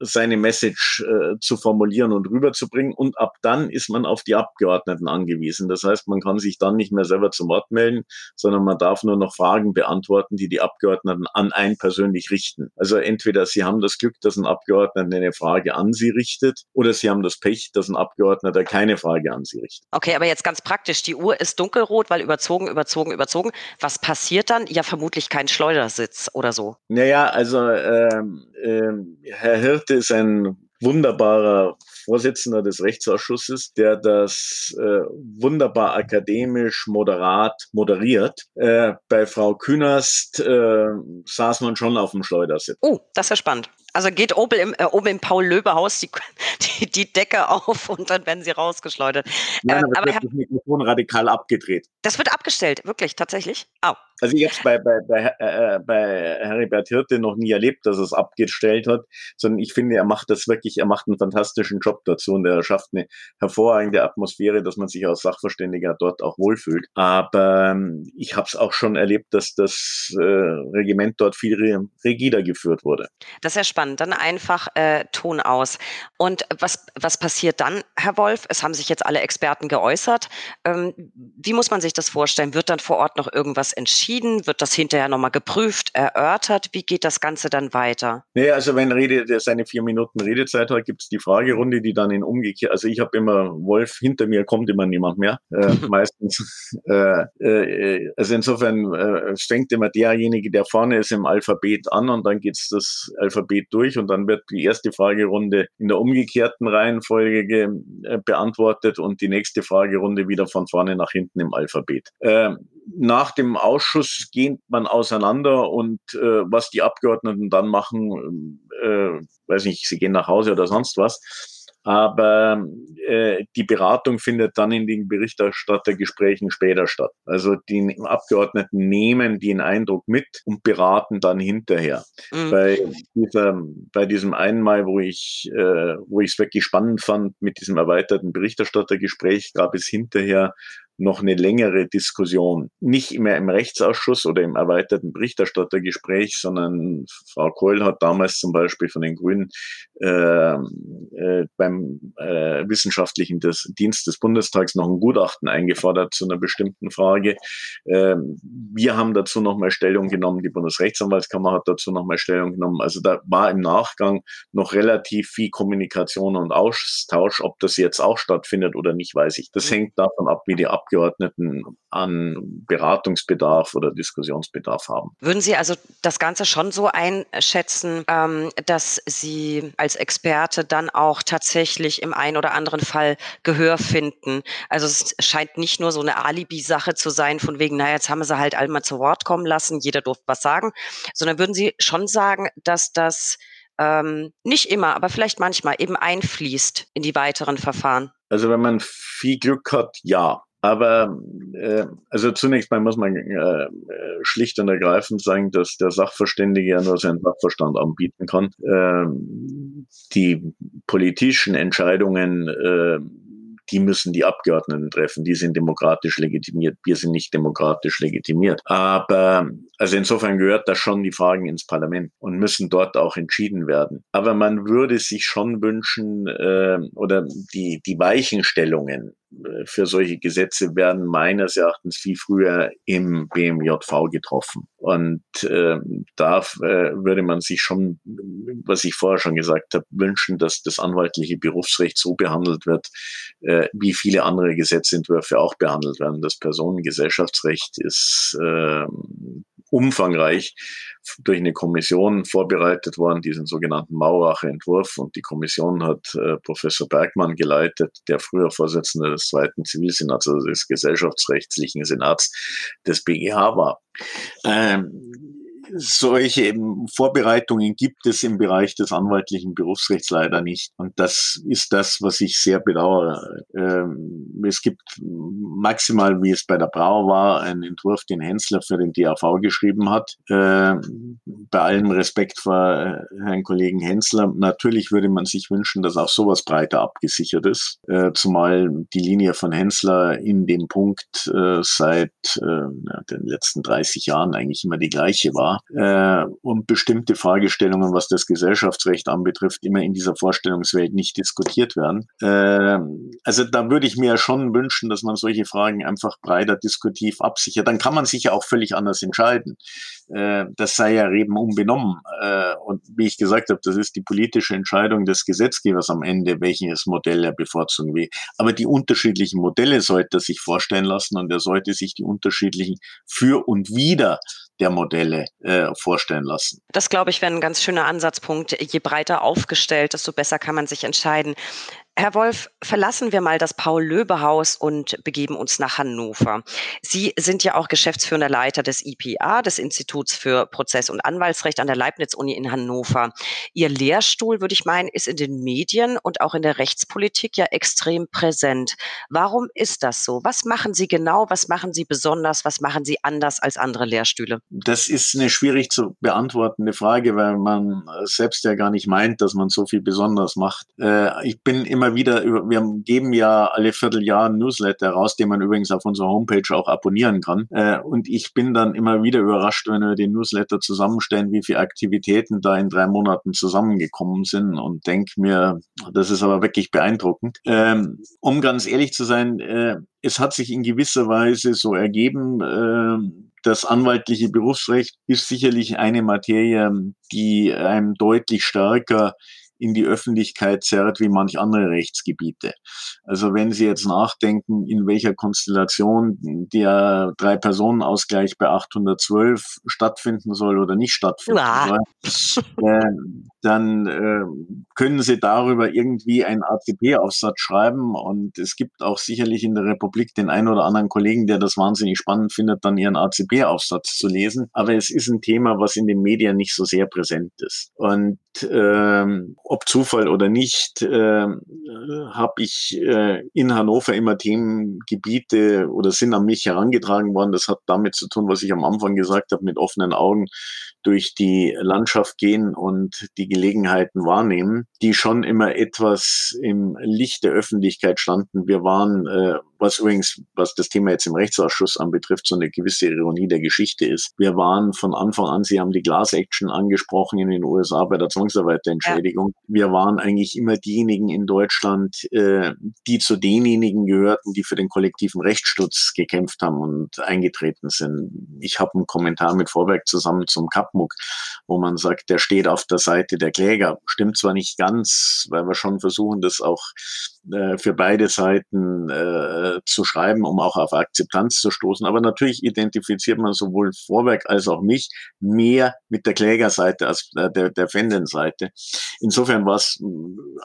seine Message äh, zu formulieren und rüberzubringen. Und ab dann ist man auf die Abgeordneten angewiesen. Das heißt, man kann sich dann nicht mehr selber zum Wort melden, sondern man darf nur noch Fragen beantworten, die die Abgeordneten an einen persönlich richten. Also entweder sie haben das Glück, dass ein Abgeordneter eine Frage an sie richtet, oder sie haben das Pech, dass ein Abgeordneter keine Frage an sie richtet. Okay, aber jetzt ganz praktisch. Die Uhr ist dunkelrot, weil überzogen, überzogen, überzogen. Was passiert dann? Ja, vermutlich kein Schleudersitz oder so? Naja, also ähm, ähm, Herr Hirte ist ein wunderbarer Vorsitzender des Rechtsausschusses, der das äh, wunderbar akademisch moderat moderiert. Äh, bei Frau Künast äh, saß man schon auf dem Schleudersitz. Oh, das ist ja spannend. Also geht oben im, äh, oben im Paul-Löbe-Haus die, <laughs> die, die, Decke auf und dann werden sie rausgeschleudert. Nein, aber, aber das Mikrofon radikal abgedreht. Das wird abgestellt, wirklich, tatsächlich? Au. Also ich habe es bei, bei, bei, äh, bei Heribert Hirte noch nie erlebt, dass er es abgestellt hat, sondern ich finde, er macht das wirklich, er macht einen fantastischen Job dazu und er schafft eine hervorragende Atmosphäre, dass man sich als Sachverständiger dort auch wohlfühlt. Aber ähm, ich habe es auch schon erlebt, dass das äh, Regiment dort viel rigider geführt wurde. Das ist ja spannend. Dann einfach äh, Ton aus. Und was, was passiert dann, Herr Wolf? Es haben sich jetzt alle Experten geäußert. Ähm, wie muss man sich das vorstellen? Wird dann vor Ort noch irgendwas entschieden? Wird das hinterher nochmal geprüft, erörtert? Wie geht das Ganze dann weiter? Nee, also wenn Rede, der seine vier Minuten Redezeit hat, gibt es die Fragerunde, die dann in umgekehrt, also ich habe immer Wolf, hinter mir kommt immer niemand mehr, äh, <laughs> meistens. Äh, äh, also insofern äh, fängt immer derjenige, der vorne ist, im Alphabet an und dann geht's das Alphabet durch und dann wird die erste Fragerunde in der umgekehrten Reihenfolge äh, beantwortet und die nächste Fragerunde wieder von vorne nach hinten im Alphabet. Äh, nach dem Ausschuss geht man auseinander und äh, was die Abgeordneten dann machen, äh, weiß nicht, sie gehen nach Hause oder sonst was aber äh, die Beratung findet dann in den Berichterstattergesprächen später statt. Also die Abgeordneten nehmen den Eindruck mit und beraten dann hinterher. Mhm. Bei, dieser, bei diesem einen Mal, wo ich äh, wo ich es wirklich spannend fand mit diesem erweiterten Berichterstattergespräch, gab es hinterher noch eine längere Diskussion. Nicht immer im Rechtsausschuss oder im erweiterten Berichterstattergespräch, sondern Frau Kohl hat damals zum Beispiel von den Grünen äh, äh, beim äh, wissenschaftlichen des, Dienst des Bundestags noch ein Gutachten eingefordert zu einer bestimmten Frage. Äh, wir haben dazu nochmal Stellung genommen, die Bundesrechtsanwaltskammer hat dazu nochmal Stellung genommen. Also da war im Nachgang noch relativ viel Kommunikation und Austausch. Ob das jetzt auch stattfindet oder nicht, weiß ich. Das hängt davon ab, wie die Ab Abgeordneten an Beratungsbedarf oder Diskussionsbedarf haben. Würden Sie also das Ganze schon so einschätzen, ähm, dass Sie als Experte dann auch tatsächlich im einen oder anderen Fall Gehör finden? Also es scheint nicht nur so eine Alibi-Sache zu sein, von wegen, naja, jetzt haben wir sie halt alle mal zu Wort kommen lassen, jeder durfte was sagen, sondern würden Sie schon sagen, dass das ähm, nicht immer, aber vielleicht manchmal eben einfließt in die weiteren Verfahren? Also wenn man viel Glück hat, ja. Aber äh, also zunächst mal muss man äh, schlicht und ergreifend sagen, dass der Sachverständige ja nur seinen Sachverstand anbieten kann. Äh, die politischen Entscheidungen äh, die müssen die Abgeordneten treffen. Die sind demokratisch legitimiert. Wir sind nicht demokratisch legitimiert. Aber also insofern gehört das schon die Fragen ins Parlament und müssen dort auch entschieden werden. Aber man würde sich schon wünschen äh, oder die die Weichenstellungen für solche Gesetze werden meines Erachtens viel früher im BMJV getroffen. Und äh, da äh, würde man sich schon, was ich vorher schon gesagt habe, wünschen, dass das anwaltliche Berufsrecht so behandelt wird, äh, wie viele andere Gesetzentwürfe auch behandelt werden. Das Personengesellschaftsrecht ist äh, umfangreich durch eine Kommission vorbereitet worden, diesen sogenannten Mauracher Entwurf. Und die Kommission hat äh, Professor Bergmann geleitet, der früher Vorsitzender des zweiten Zivilsenats, also des gesellschaftsrechtlichen Senats des BGH war. Ähm, solche Vorbereitungen gibt es im Bereich des anwaltlichen Berufsrechts leider nicht. Und das ist das, was ich sehr bedauere. Ähm, es gibt maximal, wie es bei der Brau war, einen Entwurf, den Hensler für den DAV geschrieben hat. Ähm, bei allem Respekt vor äh, Herrn Kollegen Hensler. Natürlich würde man sich wünschen, dass auch sowas breiter abgesichert ist. Äh, zumal die Linie von Hensler in dem Punkt äh, seit den letzten 30 Jahren eigentlich immer die gleiche war äh, und bestimmte Fragestellungen, was das Gesellschaftsrecht anbetrifft, immer in dieser Vorstellungswelt nicht diskutiert werden. Äh, also da würde ich mir schon wünschen, dass man solche Fragen einfach breiter diskutiv absichert. Dann kann man sich ja auch völlig anders entscheiden. Äh, das sei ja eben unbenommen. Äh, und wie ich gesagt habe, das ist die politische Entscheidung des Gesetzgebers am Ende, welches Modell er bevorzugen will. Aber die unterschiedlichen Modelle sollte er sich vorstellen lassen und er sollte sich die unterschiedlichen für und wieder der Modelle äh, vorstellen lassen. Das, glaube ich, wäre ein ganz schöner Ansatzpunkt. Je breiter aufgestellt, desto besser kann man sich entscheiden. Herr Wolf, verlassen wir mal das Paul-Löbe-Haus und begeben uns nach Hannover. Sie sind ja auch geschäftsführender Leiter des IPA, des Instituts für Prozess- und Anwaltsrecht an der Leibniz-Uni in Hannover. Ihr Lehrstuhl, würde ich meinen, ist in den Medien und auch in der Rechtspolitik ja extrem präsent. Warum ist das so? Was machen Sie genau? Was machen Sie besonders? Was machen Sie anders als andere Lehrstühle? Das ist eine schwierig zu beantwortende Frage, weil man selbst ja gar nicht meint, dass man so viel besonders macht. Äh, ich bin immer immer wieder, wir geben ja alle Vierteljahr ein Newsletter raus, den man übrigens auf unserer Homepage auch abonnieren kann. Äh, und ich bin dann immer wieder überrascht, wenn wir den Newsletter zusammenstellen, wie viele Aktivitäten da in drei Monaten zusammengekommen sind und denke mir, das ist aber wirklich beeindruckend. Ähm, um ganz ehrlich zu sein, äh, es hat sich in gewisser Weise so ergeben, äh, das anwaltliche Berufsrecht ist sicherlich eine Materie, die einem deutlich stärker in die Öffentlichkeit zerrt wie manch andere Rechtsgebiete. Also wenn Sie jetzt nachdenken, in welcher Konstellation der Drei-Personen-Ausgleich bei 812 stattfinden soll oder nicht stattfinden ja. soll, <laughs> äh, dann äh, können Sie darüber irgendwie einen ACP-Aufsatz schreiben und es gibt auch sicherlich in der Republik den einen oder anderen Kollegen, der das wahnsinnig spannend findet, dann ihren ACP-Aufsatz zu lesen. Aber es ist ein Thema, was in den Medien nicht so sehr präsent ist. Und ähm, ob Zufall oder nicht, äh, habe ich äh, in Hannover immer Themengebiete oder sind an mich herangetragen worden. Das hat damit zu tun, was ich am Anfang gesagt habe, mit offenen Augen durch die Landschaft gehen und die Gelegenheiten wahrnehmen, die schon immer etwas im Licht der Öffentlichkeit standen. Wir waren, äh, was übrigens, was das Thema jetzt im Rechtsausschuss anbetrifft, so eine gewisse Ironie der Geschichte ist. Wir waren von Anfang an, Sie haben die Glass Action angesprochen in den USA bei der Zwangsarbeiterentschädigung. Ja. Wir waren eigentlich immer diejenigen in Deutschland, äh, die zu denjenigen gehörten, die für den kollektiven Rechtsschutz gekämpft haben und eingetreten sind. Ich habe einen Kommentar mit Vorwerk zusammen zum Kapmuck, wo man sagt, der steht auf der Seite der Kläger. Stimmt zwar nicht ganz, weil wir schon versuchen, das auch äh, für beide Seiten äh, zu schreiben, um auch auf Akzeptanz zu stoßen. Aber natürlich identifiziert man sowohl Vorwerk als auch mich mehr mit der Klägerseite als äh, der, der Fendenseite. Insofern war es äh,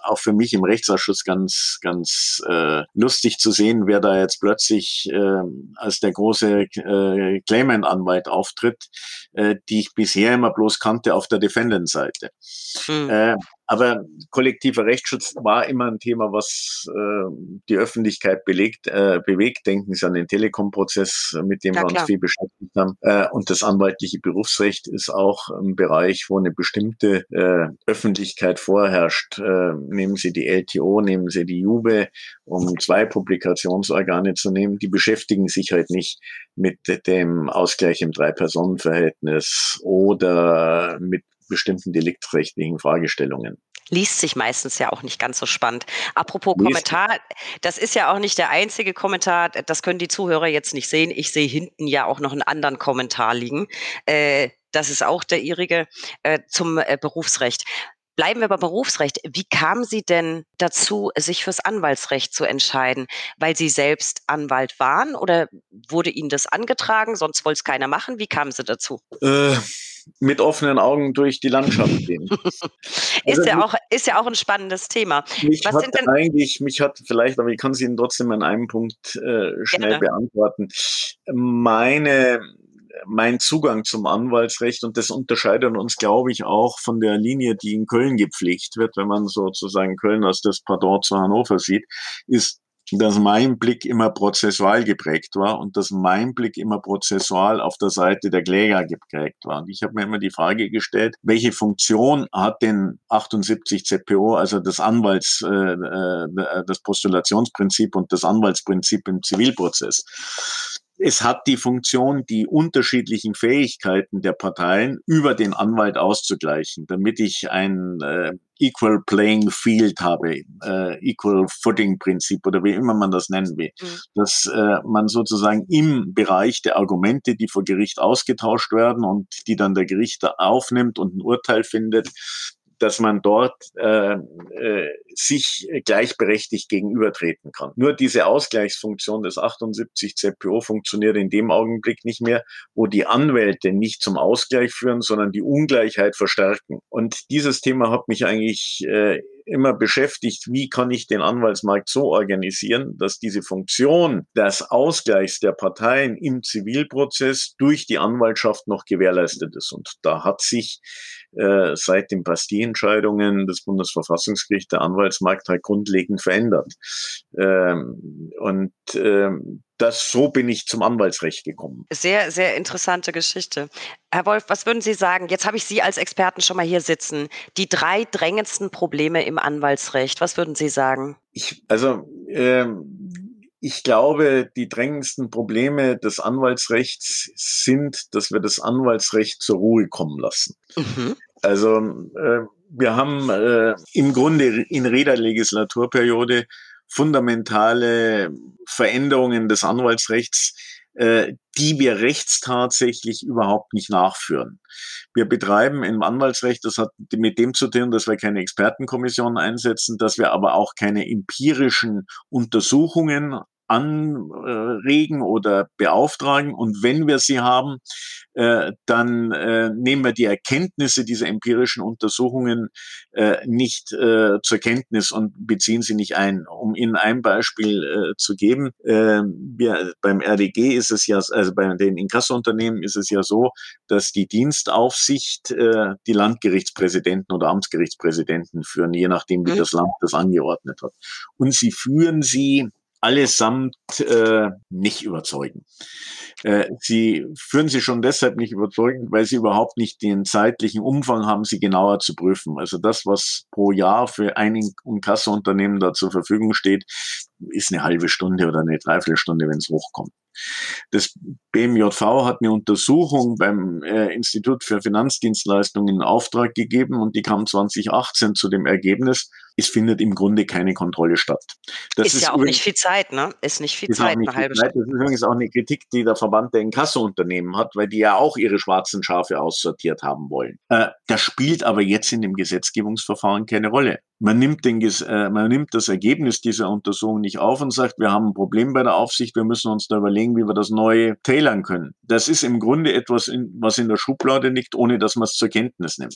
auch für mich im Rechtsausschuss ganz, ganz äh, lustig zu sehen, wer da jetzt plötzlich äh, als der große äh, Claimant-Anwalt auftritt, äh, die ich bisher immer bloß kannte auf der Defendant-Seite. Hm. Äh, aber kollektiver Rechtsschutz war immer ein Thema, was äh, die Öffentlichkeit belegt, äh, bewegt. Denken Sie an den Telekom-Prozess, mit dem ja, wir uns klar. viel beschäftigt haben. Äh, und das anwaltliche Berufsrecht ist auch ein Bereich, wo eine bestimmte äh, Öffentlichkeit vorherrscht. Äh, nehmen Sie die LTO, nehmen Sie die JUBE, um zwei Publikationsorgane zu nehmen. Die beschäftigen sich halt nicht mit dem Ausgleich im Drei-Personen-Verhältnis oder mit bestimmten deliktrechtlichen Fragestellungen. liest sich meistens ja auch nicht ganz so spannend. Apropos Lies Kommentar, das ist ja auch nicht der einzige Kommentar, das können die Zuhörer jetzt nicht sehen. Ich sehe hinten ja auch noch einen anderen Kommentar liegen. Äh, das ist auch der ihrige äh, zum äh, Berufsrecht. Bleiben wir beim Berufsrecht. Wie kamen Sie denn dazu, sich fürs Anwaltsrecht zu entscheiden? Weil Sie selbst Anwalt waren oder wurde Ihnen das angetragen, sonst wollte es keiner machen? Wie kamen Sie dazu? Äh, mit offenen Augen durch die Landschaft gehen. <laughs> ist, also, ja auch, ist ja auch ein spannendes Thema. Mich Was hat denn eigentlich, mich hat vielleicht, aber ich kann es Ihnen trotzdem an einem Punkt äh, schnell Gerne. beantworten. Meine mein Zugang zum Anwaltsrecht und das unterscheidet uns, glaube ich, auch von der Linie, die in Köln gepflegt wird, wenn man sozusagen Köln als das Pardon zu Hannover sieht, ist, dass mein Blick immer prozessual geprägt war und dass mein Blick immer prozessual auf der Seite der Kläger geprägt war. Und ich habe mir immer die Frage gestellt, welche Funktion hat denn 78 ZPO, also das Anwalts, äh, äh, das Postulationsprinzip und das Anwaltsprinzip im Zivilprozess? Es hat die Funktion, die unterschiedlichen Fähigkeiten der Parteien über den Anwalt auszugleichen, damit ich ein äh, Equal Playing Field habe, äh, Equal Footing Prinzip oder wie immer man das nennen will, mhm. dass äh, man sozusagen im Bereich der Argumente, die vor Gericht ausgetauscht werden und die dann der Gerichter aufnimmt und ein Urteil findet, dass man dort äh, äh, sich gleichberechtigt gegenübertreten kann. Nur diese Ausgleichsfunktion des 78 ZPO funktioniert in dem Augenblick nicht mehr, wo die Anwälte nicht zum Ausgleich führen, sondern die Ungleichheit verstärken. Und dieses Thema hat mich eigentlich äh, immer beschäftigt, wie kann ich den Anwaltsmarkt so organisieren, dass diese Funktion des Ausgleichs der Parteien im Zivilprozess durch die Anwaltschaft noch gewährleistet ist. Und da hat sich äh, seit den Bastille-Entscheidungen des Bundesverfassungsgerichts der Anwaltsmarkt halt grundlegend verändert. Ähm, und ähm, das, so bin ich zum Anwaltsrecht gekommen. Sehr, sehr interessante Geschichte. Herr Wolf, was würden Sie sagen? Jetzt habe ich Sie als Experten schon mal hier sitzen. Die drei drängendsten Probleme im Anwaltsrecht. Was würden Sie sagen? Ich, also, ähm, ich glaube, die drängendsten Probleme des Anwaltsrechts sind, dass wir das Anwaltsrecht zur Ruhe kommen lassen. Mhm. Also äh, wir haben äh, im Grunde in jeder Legislaturperiode fundamentale Veränderungen des Anwaltsrechts, äh, die wir rechtstatsächlich überhaupt nicht nachführen. Wir betreiben im Anwaltsrecht, das hat mit dem zu tun, dass wir keine Expertenkommissionen einsetzen, dass wir aber auch keine empirischen Untersuchungen anregen oder beauftragen. Und wenn wir sie haben, äh, dann äh, nehmen wir die Erkenntnisse dieser empirischen Untersuchungen äh, nicht äh, zur Kenntnis und beziehen sie nicht ein. Um Ihnen ein Beispiel äh, zu geben, äh, wir, beim RDG ist es ja, also bei den Inkassounternehmen ist es ja so, dass die Dienstaufsicht äh, die Landgerichtspräsidenten oder Amtsgerichtspräsidenten führen, je nachdem, wie mhm. das Land das angeordnet hat. Und sie führen sie allesamt äh, nicht überzeugen. Äh, sie führen sie schon deshalb nicht überzeugend, weil sie überhaupt nicht den zeitlichen Umfang haben, sie genauer zu prüfen. Also das, was pro Jahr für ein Inkassounternehmen da zur Verfügung steht, ist eine halbe Stunde oder eine Dreiviertelstunde, wenn es hochkommt. Das BMJV hat eine Untersuchung beim äh, Institut für Finanzdienstleistungen in Auftrag gegeben und die kam 2018 zu dem Ergebnis, es findet im Grunde keine Kontrolle statt. Das ist, ist ja auch nicht viel Zeit, ne? Ist nicht viel Zeit, nicht eine halbe Stunde. Das ist übrigens auch eine Kritik, die der Verband der Inkassounternehmen hat, weil die ja auch ihre schwarzen Schafe aussortiert haben wollen. Äh, das spielt aber jetzt in dem Gesetzgebungsverfahren keine Rolle. Man nimmt, den, äh, man nimmt das Ergebnis dieser Untersuchung nicht auf und sagt, wir haben ein Problem bei der Aufsicht, wir müssen uns da überlegen, wie wir das neu tailern können. Das ist im Grunde etwas, in, was in der Schublade liegt, ohne dass man es zur Kenntnis nimmt.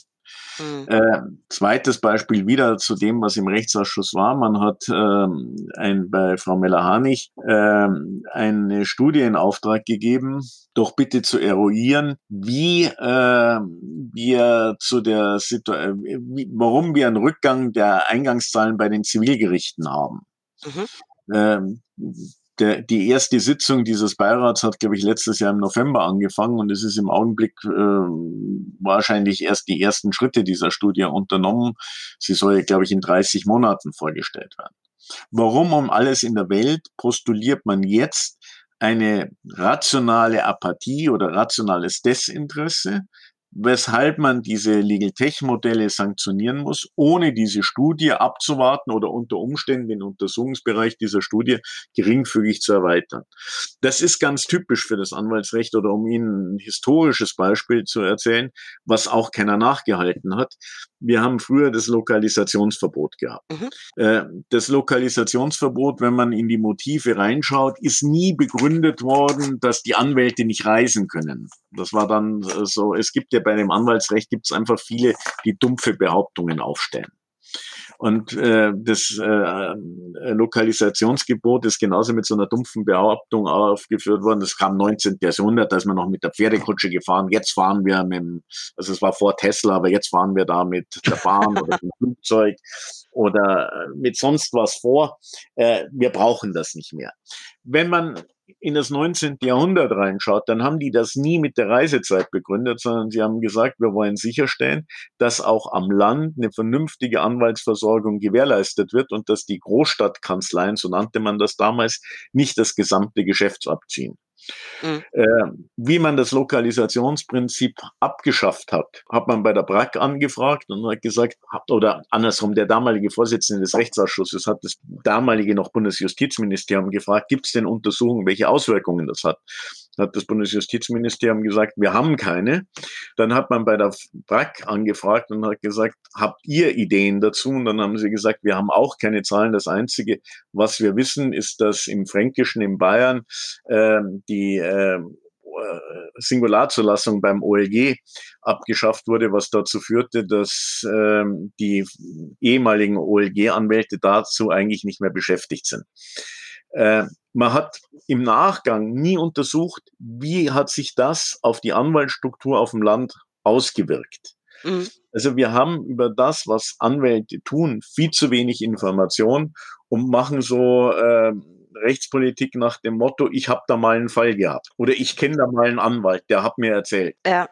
Mhm. Äh, zweites Beispiel wieder zu dem, was im Rechtsausschuss war. Man hat ähm, ein, bei Frau Meller-Hanich ähm, eine Studie in Auftrag gegeben, doch bitte zu eruieren, wie äh, wir zu der Situation, warum wir einen Rückgang der Eingangszahlen bei den Zivilgerichten haben. Mhm. Ähm, der, die erste Sitzung dieses Beirats hat, glaube ich, letztes Jahr im November angefangen und es ist im Augenblick äh, wahrscheinlich erst die ersten Schritte dieser Studie unternommen. Sie soll, glaube ich, in 30 Monaten vorgestellt werden. Warum um alles in der Welt postuliert man jetzt eine rationale Apathie oder rationales Desinteresse weshalb man diese Legal Tech Modelle sanktionieren muss, ohne diese Studie abzuwarten oder unter Umständen den Untersuchungsbereich dieser Studie geringfügig zu erweitern. Das ist ganz typisch für das Anwaltsrecht oder um Ihnen ein historisches Beispiel zu erzählen, was auch keiner nachgehalten hat. Wir haben früher das Lokalisationsverbot gehabt. Mhm. Äh, das Lokalisationsverbot, wenn man in die Motive reinschaut, ist nie begründet worden, dass die Anwälte nicht reisen können. Das war dann so, es gibt ja bei dem Anwaltsrecht gibt es einfach viele, die dumpfe Behauptungen aufstellen. Und äh, das äh, Lokalisationsgebot ist genauso mit so einer dumpfen Behauptung aufgeführt worden. Das kam 19. Jahrhundert, da ist man noch mit der Pferdekutsche gefahren. Jetzt fahren wir mit dem, also es war vor Tesla, aber jetzt fahren wir da mit der Bahn oder dem Flugzeug oder mit sonst was vor. Äh, wir brauchen das nicht mehr. Wenn man in das 19. Jahrhundert reinschaut, dann haben die das nie mit der Reisezeit begründet, sondern sie haben gesagt, wir wollen sicherstellen, dass auch am Land eine vernünftige Anwaltsversorgung gewährleistet wird und dass die Großstadtkanzleien, so nannte man das damals, nicht das gesamte Geschäft abziehen. Mhm. Äh, wie man das Lokalisationsprinzip abgeschafft hat, hat man bei der BRAC angefragt und hat gesagt, oder andersrum, der damalige Vorsitzende des Rechtsausschusses hat das damalige noch Bundesjustizministerium gefragt, gibt es denn Untersuchungen, welche Auswirkungen das hat? Hat das Bundesjustizministerium gesagt, wir haben keine. Dann hat man bei der BRAC angefragt und hat gesagt, habt ihr Ideen dazu? Und dann haben sie gesagt, wir haben auch keine Zahlen. Das Einzige, was wir wissen, ist, dass im Fränkischen, in Bayern, äh, die äh, Singularzulassung beim OLG abgeschafft wurde, was dazu führte, dass ähm, die ehemaligen OLG-Anwälte dazu eigentlich nicht mehr beschäftigt sind. Äh, man hat im Nachgang nie untersucht, wie hat sich das auf die Anwaltsstruktur auf dem Land ausgewirkt. Mhm. Also wir haben über das, was Anwälte tun, viel zu wenig Information und machen so äh, Rechtspolitik nach dem Motto, ich habe da mal einen Fall gehabt oder ich kenne da mal einen Anwalt, der hat mir erzählt. Ja,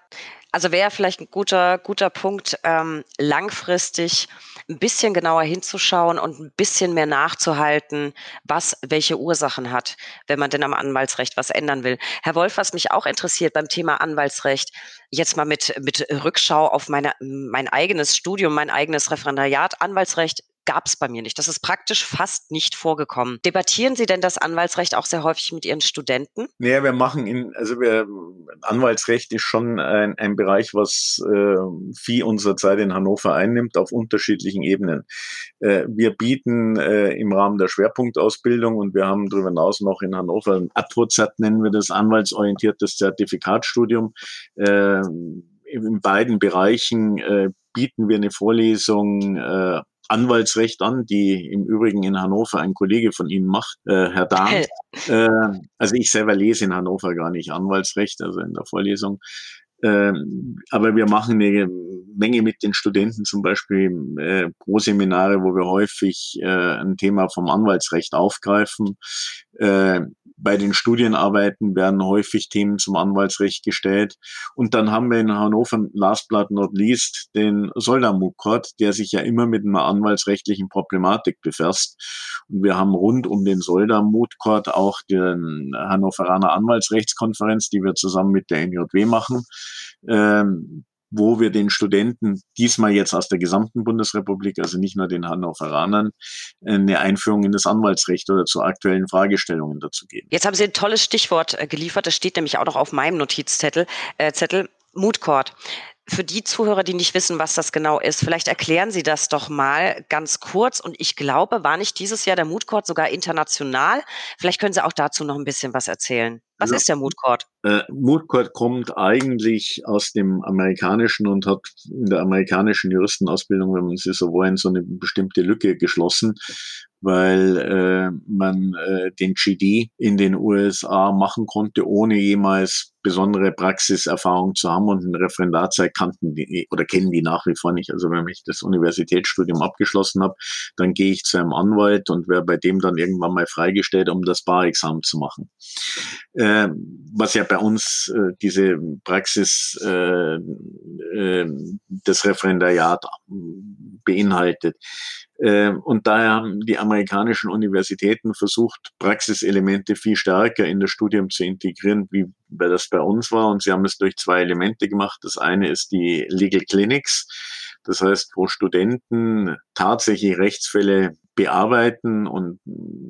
also wäre vielleicht ein guter, guter Punkt, ähm, langfristig ein bisschen genauer hinzuschauen und ein bisschen mehr nachzuhalten, was welche Ursachen hat, wenn man denn am Anwaltsrecht was ändern will. Herr Wolf, was mich auch interessiert beim Thema Anwaltsrecht, jetzt mal mit, mit Rückschau auf meine, mein eigenes Studium, mein eigenes Referendariat, Anwaltsrecht gab es bei mir nicht. Das ist praktisch fast nicht vorgekommen. Debattieren Sie denn das Anwaltsrecht auch sehr häufig mit Ihren Studenten? Naja, wir machen in, also wir, Anwaltsrecht ist schon ein, ein Bereich, was äh, viel unserer Zeit in Hannover einnimmt, auf unterschiedlichen Ebenen. Äh, wir bieten äh, im Rahmen der Schwerpunktausbildung und wir haben darüber hinaus noch in Hannover ein ADVOZAT nennen wir das, anwaltsorientiertes Zertifikatsstudium. Äh, in beiden Bereichen äh, bieten wir eine Vorlesung äh, Anwaltsrecht an, die im Übrigen in Hannover ein Kollege von Ihnen macht, äh, Herr Dahn. Äh, also ich selber lese in Hannover gar nicht Anwaltsrecht, also in der Vorlesung. Ähm, aber wir machen eine Menge mit den Studenten, zum Beispiel äh, Pro-Seminare, wo wir häufig äh, ein Thema vom Anwaltsrecht aufgreifen. Äh, bei den Studienarbeiten werden häufig Themen zum Anwaltsrecht gestellt. Und dann haben wir in Hannover, last but not least, den Soldamut-Court, der sich ja immer mit einer anwaltsrechtlichen Problematik befasst. Und wir haben rund um den Soldamut-Court auch den Hannoveraner Anwaltsrechtskonferenz, die wir zusammen mit der NJW machen. Ähm, wo wir den Studenten diesmal jetzt aus der gesamten Bundesrepublik, also nicht nur den Hannoveranern, eine Einführung in das Anwaltsrecht oder zu aktuellen Fragestellungen dazu geben. Jetzt haben Sie ein tolles Stichwort äh, geliefert, das steht nämlich auch noch auf meinem Notizzettel. Äh, Zettel. Mood Court. Für die Zuhörer, die nicht wissen, was das genau ist, vielleicht erklären Sie das doch mal ganz kurz. Und ich glaube, war nicht dieses Jahr der Mood Court sogar international? Vielleicht können Sie auch dazu noch ein bisschen was erzählen. Was ja. ist der Mood Court? Äh, Mood Court kommt eigentlich aus dem Amerikanischen und hat in der amerikanischen Juristenausbildung, wenn man sie so wollen, so eine bestimmte Lücke geschlossen, weil äh, man äh, den GD in den USA machen konnte, ohne jemals besondere Praxiserfahrung zu haben und in Referendarzeit kannten die oder kennen die nach wie vor nicht. Also wenn ich das Universitätsstudium abgeschlossen habe, dann gehe ich zu einem Anwalt und werde bei dem dann irgendwann mal freigestellt, um das Barexamen zu machen. Äh, was ja bei uns äh, diese Praxis äh, äh, das Referendariat beinhaltet. Ähm, und daher haben die amerikanischen Universitäten versucht, Praxiselemente viel stärker in das Studium zu integrieren, wie das bei uns war. Und sie haben es durch zwei Elemente gemacht. Das eine ist die Legal Clinics. Das heißt, wo Studenten tatsächlich Rechtsfälle bearbeiten und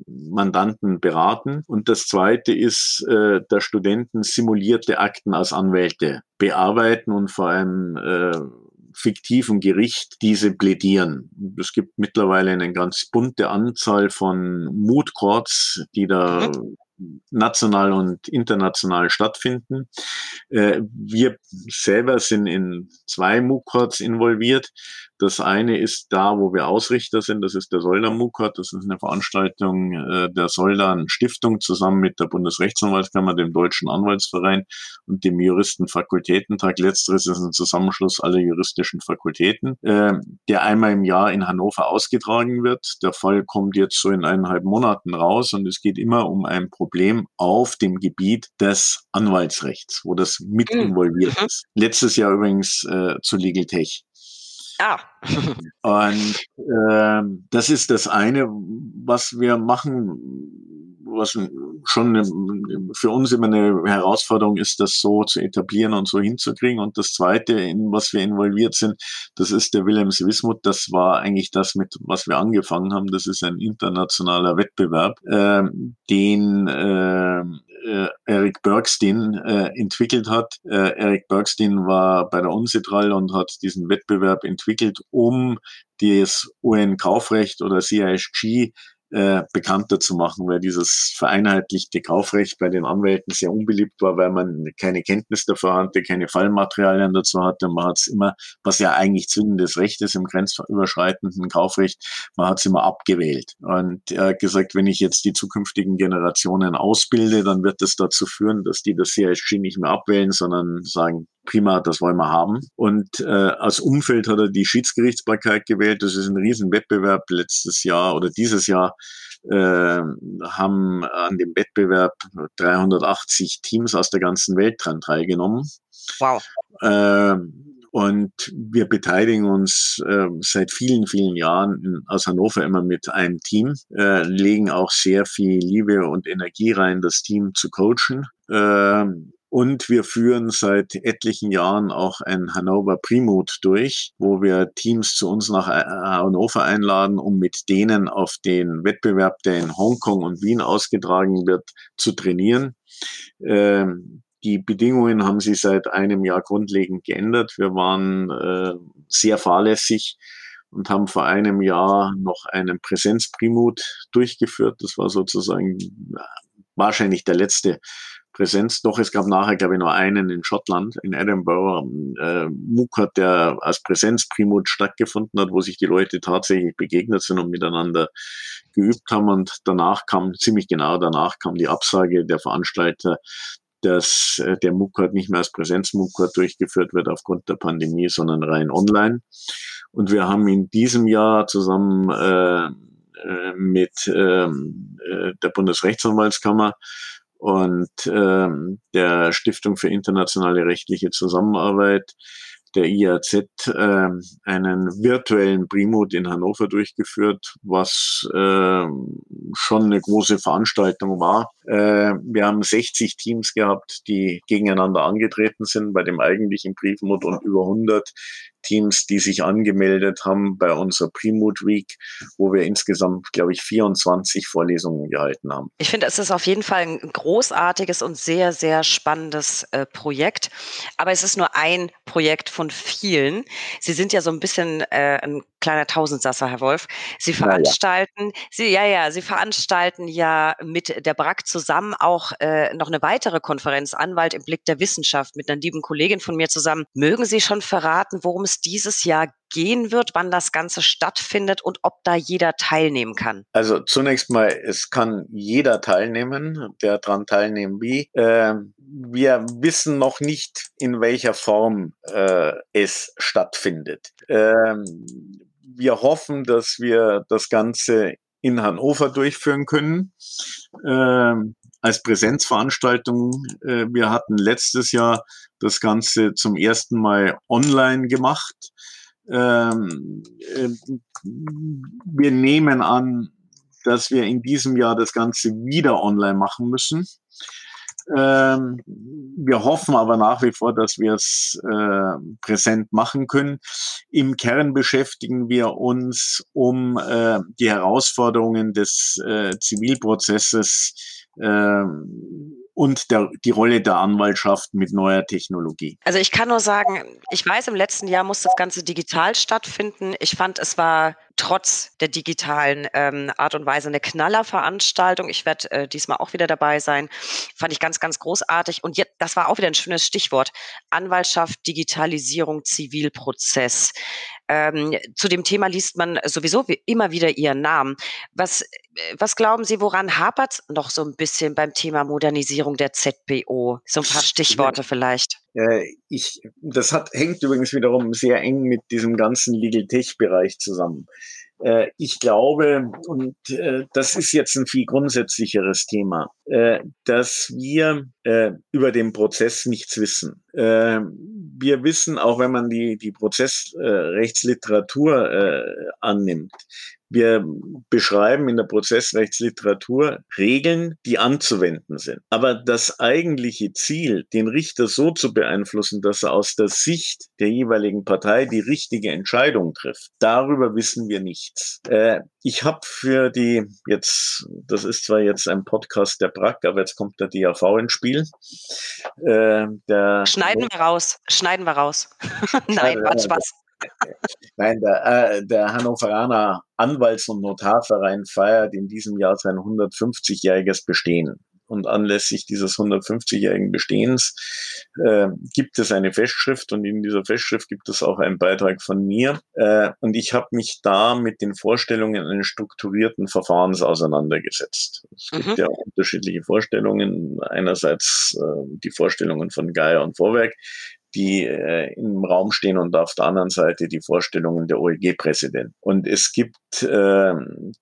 Mandanten beraten. Und das Zweite ist, äh, dass Studenten simulierte Akten als Anwälte bearbeiten und vor allem äh, fiktiven Gericht diese plädieren. Es gibt mittlerweile eine ganz bunte Anzahl von Mood Courts, die da mhm national und international stattfinden. Äh, wir selber sind in zwei MOOC-Courts involviert. Das eine ist da, wo wir Ausrichter sind. Das ist der Solda MOOC-Court. Das ist eine Veranstaltung äh, der Soldan Stiftung zusammen mit der Bundesrechtsanwaltskammer, dem Deutschen Anwaltsverein und dem Juristenfakultätentag. Letzteres ist ein Zusammenschluss aller juristischen Fakultäten, äh, der einmal im Jahr in Hannover ausgetragen wird. Der Fall kommt jetzt so in eineinhalb Monaten raus und es geht immer um ein Problem Problem auf dem Gebiet des Anwaltsrechts, wo das mit hm. involviert mhm. ist. Letztes Jahr übrigens äh, zu Legal Tech. Ah. Und äh, das ist das eine, was wir machen, was schon für uns immer eine Herausforderung ist, das so zu etablieren und so hinzukriegen. Und das Zweite, in was wir involviert sind, das ist der Willems Wismut. Das war eigentlich das, mit was wir angefangen haben. Das ist ein internationaler Wettbewerb, äh, den äh, äh, Eric Bergstein äh, entwickelt hat. Äh, Eric Bergstein war bei der UNCITRAL und hat diesen Wettbewerb entwickelt, um das UN-Kaufrecht oder CISG äh, bekannter zu machen, weil dieses vereinheitlichte Kaufrecht bei den Anwälten sehr unbeliebt war, weil man keine Kenntnis dafür hatte, keine Fallmaterialien dazu hatte. Man hat es immer, was ja eigentlich zwingendes Recht ist im grenzüberschreitenden Kaufrecht, man hat es immer abgewählt. Und hat gesagt, wenn ich jetzt die zukünftigen Generationen ausbilde, dann wird das dazu führen, dass die das CSG nicht mehr abwählen, sondern sagen, prima, das wollen wir haben. Und äh, als Umfeld hat er die Schiedsgerichtsbarkeit gewählt. Das ist ein Riesenwettbewerb letztes Jahr oder dieses Jahr äh, haben an dem Wettbewerb 380 Teams aus der ganzen Welt dran teilgenommen. Wow. Äh, und wir beteiligen uns äh, seit vielen, vielen Jahren in, aus Hannover immer mit einem Team, äh, legen auch sehr viel Liebe und Energie rein, das Team zu coachen. Äh, und wir führen seit etlichen Jahren auch ein Hannover Primut durch, wo wir Teams zu uns nach äh, Hannover einladen, um mit denen auf den Wettbewerb, der in Hongkong und Wien ausgetragen wird, zu trainieren. Ähm, die Bedingungen haben sich seit einem Jahr grundlegend geändert. Wir waren äh, sehr fahrlässig und haben vor einem Jahr noch einen Präsenzprimut durchgeführt. Das war sozusagen äh, wahrscheinlich der letzte Präsenz. Doch es gab nachher, glaube ich, nur einen in Schottland, in Edinburgh, äh, Muckert, der als Präsenzprimut stattgefunden hat, wo sich die Leute tatsächlich begegnet sind und miteinander geübt haben. Und danach kam, ziemlich genau danach kam die Absage der Veranstalter, dass äh, der Muckert nicht mehr als Präsenzmuckert durchgeführt wird aufgrund der Pandemie, sondern rein online. Und wir haben in diesem Jahr zusammen äh, äh mit ähm, äh, der Bundesrechtsanwaltskammer und ähm, der Stiftung für internationale rechtliche Zusammenarbeit der IAZ äh, einen virtuellen Primut in Hannover durchgeführt, was äh, schon eine große Veranstaltung war. Äh, wir haben 60 Teams gehabt, die gegeneinander angetreten sind bei dem eigentlichen Briefmut und über 100 Teams, die sich angemeldet haben bei unserer Primut Week, wo wir insgesamt, glaube ich, 24 Vorlesungen gehalten haben. Ich finde, es ist auf jeden Fall ein großartiges und sehr, sehr spannendes äh, Projekt. Aber es ist nur ein Projekt von vielen. Sie sind ja so ein bisschen äh, ein kleiner Tausendsasser, Herr Wolf. Sie veranstalten, ja, ja. Sie, ja, ja, Sie veranstalten ja mit der BRAC zusammen auch äh, noch eine weitere Konferenz, Anwalt im Blick der Wissenschaft, mit einer lieben Kollegin von mir zusammen. Mögen Sie schon verraten, worum es dieses Jahr gehen wird, wann das Ganze stattfindet und ob da jeder teilnehmen kann? Also zunächst mal, es kann jeder teilnehmen, der daran teilnehmen will. Äh, wir wissen noch nicht, in welcher Form äh, es stattfindet. Ähm, wir hoffen, dass wir das Ganze in Hannover durchführen können. Ähm, als Präsenzveranstaltung. Äh, wir hatten letztes Jahr das Ganze zum ersten Mal online gemacht. Ähm, äh, wir nehmen an, dass wir in diesem Jahr das Ganze wieder online machen müssen. Ähm, wir hoffen aber nach wie vor, dass wir es äh, präsent machen können. Im Kern beschäftigen wir uns um die Herausforderungen des Zivilprozesses und der, die Rolle der Anwaltschaft mit neuer Technologie. Also ich kann nur sagen, ich weiß, im letzten Jahr muss das Ganze digital stattfinden. Ich fand, es war trotz der digitalen ähm, Art und Weise eine Knallerveranstaltung. Ich werde äh, diesmal auch wieder dabei sein. Fand ich ganz, ganz großartig. Und jetzt, das war auch wieder ein schönes Stichwort. Anwaltschaft, Digitalisierung, Zivilprozess. Ähm, zu dem Thema liest man sowieso immer wieder Ihren Namen. Was, was glauben Sie, woran hapert es noch so ein bisschen beim Thema Modernisierung der ZBO? So ein paar Stichworte <laughs> vielleicht. Äh, ich, das hat, hängt übrigens wiederum sehr eng mit diesem ganzen Legal Tech-Bereich zusammen. Äh, ich glaube, und äh, das ist jetzt ein viel grundsätzlicheres Thema, äh, dass wir äh, über den Prozess nichts wissen. Äh, wir wissen, auch wenn man die, die Prozessrechtsliteratur äh, annimmt, wir beschreiben in der Prozessrechtsliteratur Regeln, die anzuwenden sind. Aber das eigentliche Ziel, den Richter so zu beeinflussen, dass er aus der Sicht der jeweiligen Partei die richtige Entscheidung trifft, darüber wissen wir nichts. Äh, ich habe für die, jetzt, das ist zwar jetzt ein Podcast der Brack, aber jetzt kommt der DAV ins Spiel. Äh, Schneiden wir raus, schneiden wir raus. <laughs> Nein, war Spaß. Nein, der, äh, der Hannoveraner Anwalts- und Notarverein feiert in diesem Jahr sein 150-jähriges Bestehen. Und anlässlich dieses 150-jährigen Bestehens äh, gibt es eine Festschrift und in dieser Festschrift gibt es auch einen Beitrag von mir. Äh, und ich habe mich da mit den Vorstellungen eines strukturierten Verfahrens auseinandergesetzt. Es gibt mhm. ja unterschiedliche Vorstellungen. Einerseits äh, die Vorstellungen von Geier und Vorwerk, die äh, im Raum stehen und auf der anderen Seite die Vorstellungen der OEG-Präsidenten. Und es gibt äh,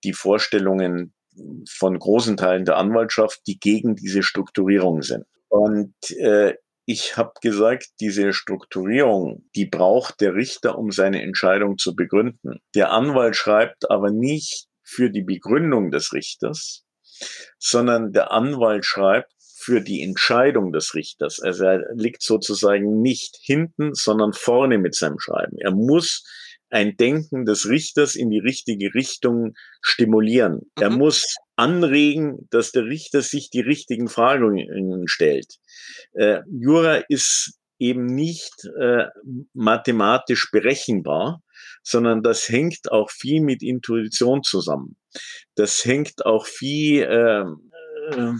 die Vorstellungen von großen Teilen der Anwaltschaft, die gegen diese Strukturierung sind. Und äh, ich habe gesagt, diese Strukturierung, die braucht der Richter, um seine Entscheidung zu begründen. Der Anwalt schreibt aber nicht für die Begründung des Richters, sondern der Anwalt schreibt für die Entscheidung des Richters. Also er liegt sozusagen nicht hinten, sondern vorne mit seinem Schreiben. Er muss ein Denken des Richters in die richtige Richtung stimulieren. Mhm. Er muss anregen, dass der Richter sich die richtigen Fragen stellt. Äh, Jura ist eben nicht äh, mathematisch berechenbar, sondern das hängt auch viel mit Intuition zusammen. Das hängt auch viel äh, äh,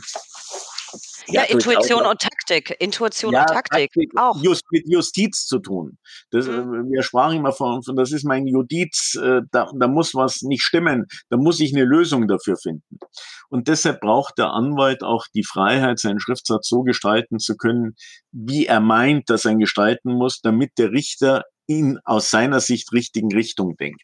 ja, ja Intuition und Taktik. Intuition ja, und Taktik. Taktik auch. Just, mit Justiz zu tun. Das, mhm. Wir sprachen immer von, von, das ist mein Judiz, äh, da, da muss was nicht stimmen, da muss ich eine Lösung dafür finden. Und deshalb braucht der Anwalt auch die Freiheit, seinen Schriftsatz so gestalten zu können, wie er meint, dass er ihn gestalten muss, damit der Richter in aus seiner Sicht richtigen Richtung denkt.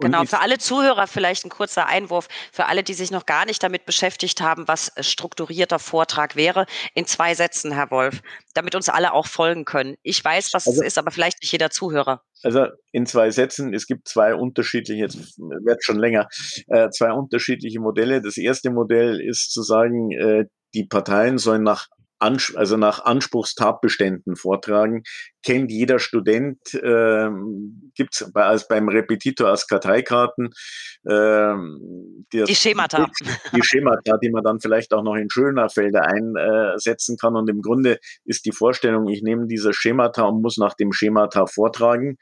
Und genau, für alle Zuhörer vielleicht ein kurzer Einwurf, für alle, die sich noch gar nicht damit beschäftigt haben, was strukturierter Vortrag wäre, in zwei Sätzen, Herr Wolf, damit uns alle auch folgen können. Ich weiß, was also, es ist, aber vielleicht nicht jeder Zuhörer. Also in zwei Sätzen, es gibt zwei unterschiedliche, jetzt wird schon länger, äh, zwei unterschiedliche Modelle. Das erste Modell ist zu sagen, äh, die Parteien sollen nach also nach Anspruchstatbeständen vortragen, kennt jeder Student, äh, gibt es bei, also beim Repetitor als Karteikarten. Äh, die, die Schemata. <laughs> Die Schemata, die man dann vielleicht auch noch in Schulnerfelder einsetzen kann. Und im Grunde ist die Vorstellung, ich nehme diese Schemata und muss nach dem Schemata vortragen.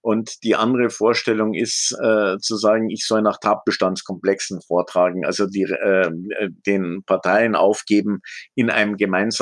Und die andere Vorstellung ist äh, zu sagen, ich soll nach Tatbestandskomplexen vortragen, also die, äh, den Parteien aufgeben, in einem gemeinsamen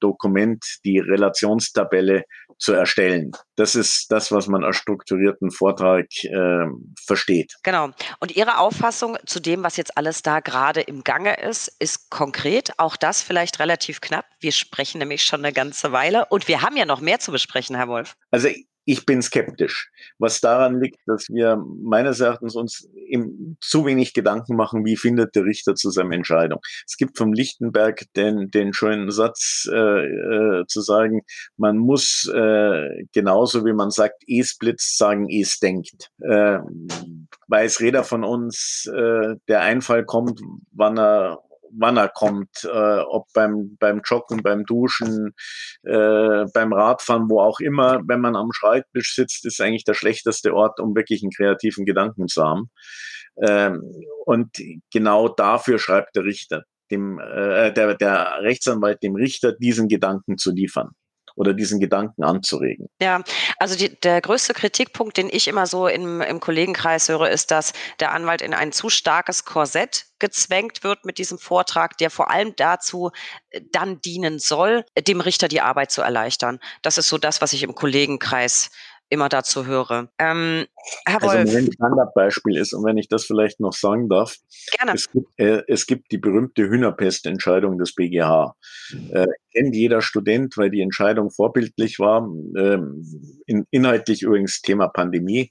Dokument die Relationstabelle zu erstellen. Das ist das, was man als strukturierten Vortrag äh, versteht. Genau. Und Ihre Auffassung zu dem, was jetzt alles da gerade im Gange ist, ist konkret. Auch das vielleicht relativ knapp. Wir sprechen nämlich schon eine ganze Weile und wir haben ja noch mehr zu besprechen, Herr Wolf. Also ich bin skeptisch, was daran liegt, dass wir meines Erachtens uns eben zu wenig Gedanken machen, wie findet der Richter zu seiner Entscheidung. Es gibt vom Lichtenberg den, den schönen Satz äh, äh, zu sagen, man muss äh, genauso wie man sagt, es blitzt, sagen, es denkt. Äh, weiß Räder von uns, äh, der Einfall kommt, wann er wann er kommt, äh, ob beim, beim Joggen, beim Duschen, äh, beim Radfahren, wo auch immer, wenn man am Schreibtisch sitzt, ist eigentlich der schlechteste Ort, um wirklich einen kreativen Gedanken zu haben. Ähm, und genau dafür schreibt der Richter, dem, äh, der, der Rechtsanwalt dem Richter diesen Gedanken zu liefern oder diesen Gedanken anzuregen. Ja, also die, der größte Kritikpunkt, den ich immer so im, im Kollegenkreis höre, ist, dass der Anwalt in ein zu starkes Korsett gezwängt wird mit diesem Vortrag, der vor allem dazu äh, dann dienen soll, dem Richter die Arbeit zu erleichtern. Das ist so das, was ich im Kollegenkreis immer dazu höre. Ähm, Herr also Wolf. ein Standardbeispiel ist, und wenn ich das vielleicht noch sagen darf, Gerne. Es, gibt, äh, es gibt die berühmte Hühnerpestentscheidung des BGH. Äh, kennt jeder Student, weil die Entscheidung vorbildlich war. Ähm, in, inhaltlich übrigens Thema Pandemie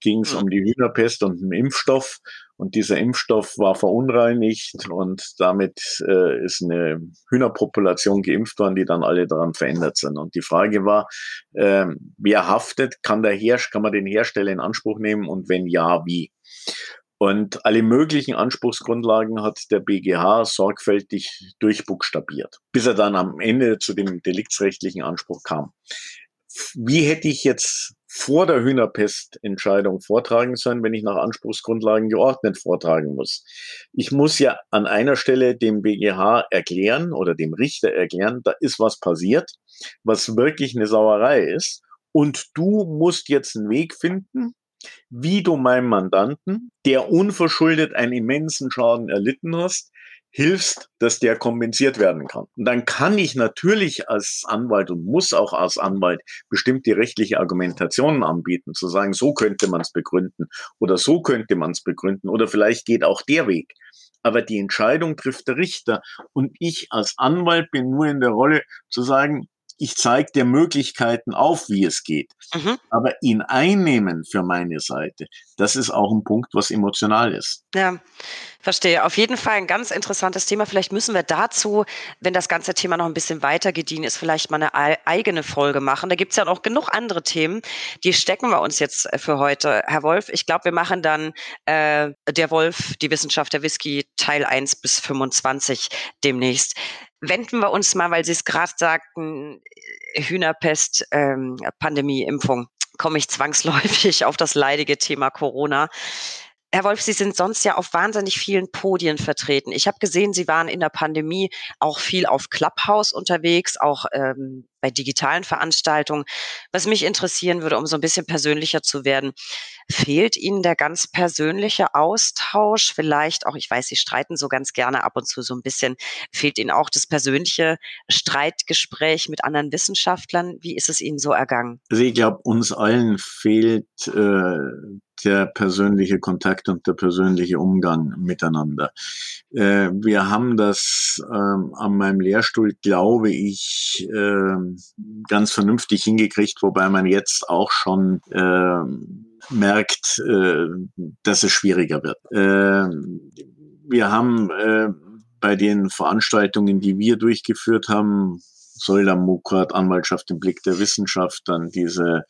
ging es mhm. um die Hühnerpest und einen Impfstoff. Und dieser Impfstoff war verunreinigt und damit äh, ist eine Hühnerpopulation geimpft worden, die dann alle daran verändert sind. Und die Frage war, äh, wer haftet? Kann der Herst kann man den Hersteller in Anspruch nehmen und wenn ja, wie? Und alle möglichen Anspruchsgrundlagen hat der BGH sorgfältig durchbuchstabiert, bis er dann am Ende zu dem deliktsrechtlichen Anspruch kam. Wie hätte ich jetzt vor der Hühnerpestentscheidung vortragen sollen, wenn ich nach Anspruchsgrundlagen geordnet vortragen muss. Ich muss ja an einer Stelle dem BGH erklären oder dem Richter erklären, da ist was passiert, was wirklich eine Sauerei ist. Und du musst jetzt einen Weg finden, wie du meinem Mandanten, der unverschuldet einen immensen Schaden erlitten hast, hilfst, dass der kompensiert werden kann. Und dann kann ich natürlich als Anwalt und muss auch als Anwalt bestimmte rechtliche Argumentationen anbieten, zu sagen, so könnte man es begründen oder so könnte man es begründen oder vielleicht geht auch der Weg. Aber die Entscheidung trifft der Richter und ich als Anwalt bin nur in der Rolle zu sagen, ich zeige dir Möglichkeiten auf, wie es geht. Mhm. Aber ihn einnehmen für meine Seite, das ist auch ein Punkt, was emotional ist. Ja, verstehe. Auf jeden Fall ein ganz interessantes Thema. Vielleicht müssen wir dazu, wenn das ganze Thema noch ein bisschen weiter gediehen ist, vielleicht mal eine eigene Folge machen. Da gibt es ja noch genug andere Themen. Die stecken wir uns jetzt äh, für heute. Herr Wolf, ich glaube, wir machen dann äh, der Wolf, die Wissenschaft der Whisky, Teil 1 bis 25 demnächst wenden wir uns mal, weil Sie es gerade sagten, Hühnerpest, ähm, Pandemie, Impfung, komme ich zwangsläufig <laughs> auf das leidige Thema Corona. Herr Wolf, Sie sind sonst ja auf wahnsinnig vielen Podien vertreten. Ich habe gesehen, Sie waren in der Pandemie auch viel auf Clubhouse unterwegs, auch ähm, bei digitalen Veranstaltungen. Was mich interessieren würde, um so ein bisschen persönlicher zu werden, fehlt Ihnen der ganz persönliche Austausch? Vielleicht auch, ich weiß, Sie streiten so ganz gerne ab und zu so ein bisschen. Fehlt Ihnen auch das persönliche Streitgespräch mit anderen Wissenschaftlern? Wie ist es Ihnen so ergangen? Also ich glaube, uns allen fehlt äh, der persönliche Kontakt und der persönliche Umgang miteinander. Äh, wir haben das ähm, an meinem Lehrstuhl, glaube ich, äh, ganz vernünftig hingekriegt, wobei man jetzt auch schon äh, merkt, dass es schwieriger wird. Äh, wir haben äh, bei den Veranstaltungen, die wir durchgeführt haben, Solda Mukrat, Anwaltschaft im Blick der Wissenschaft, dann diese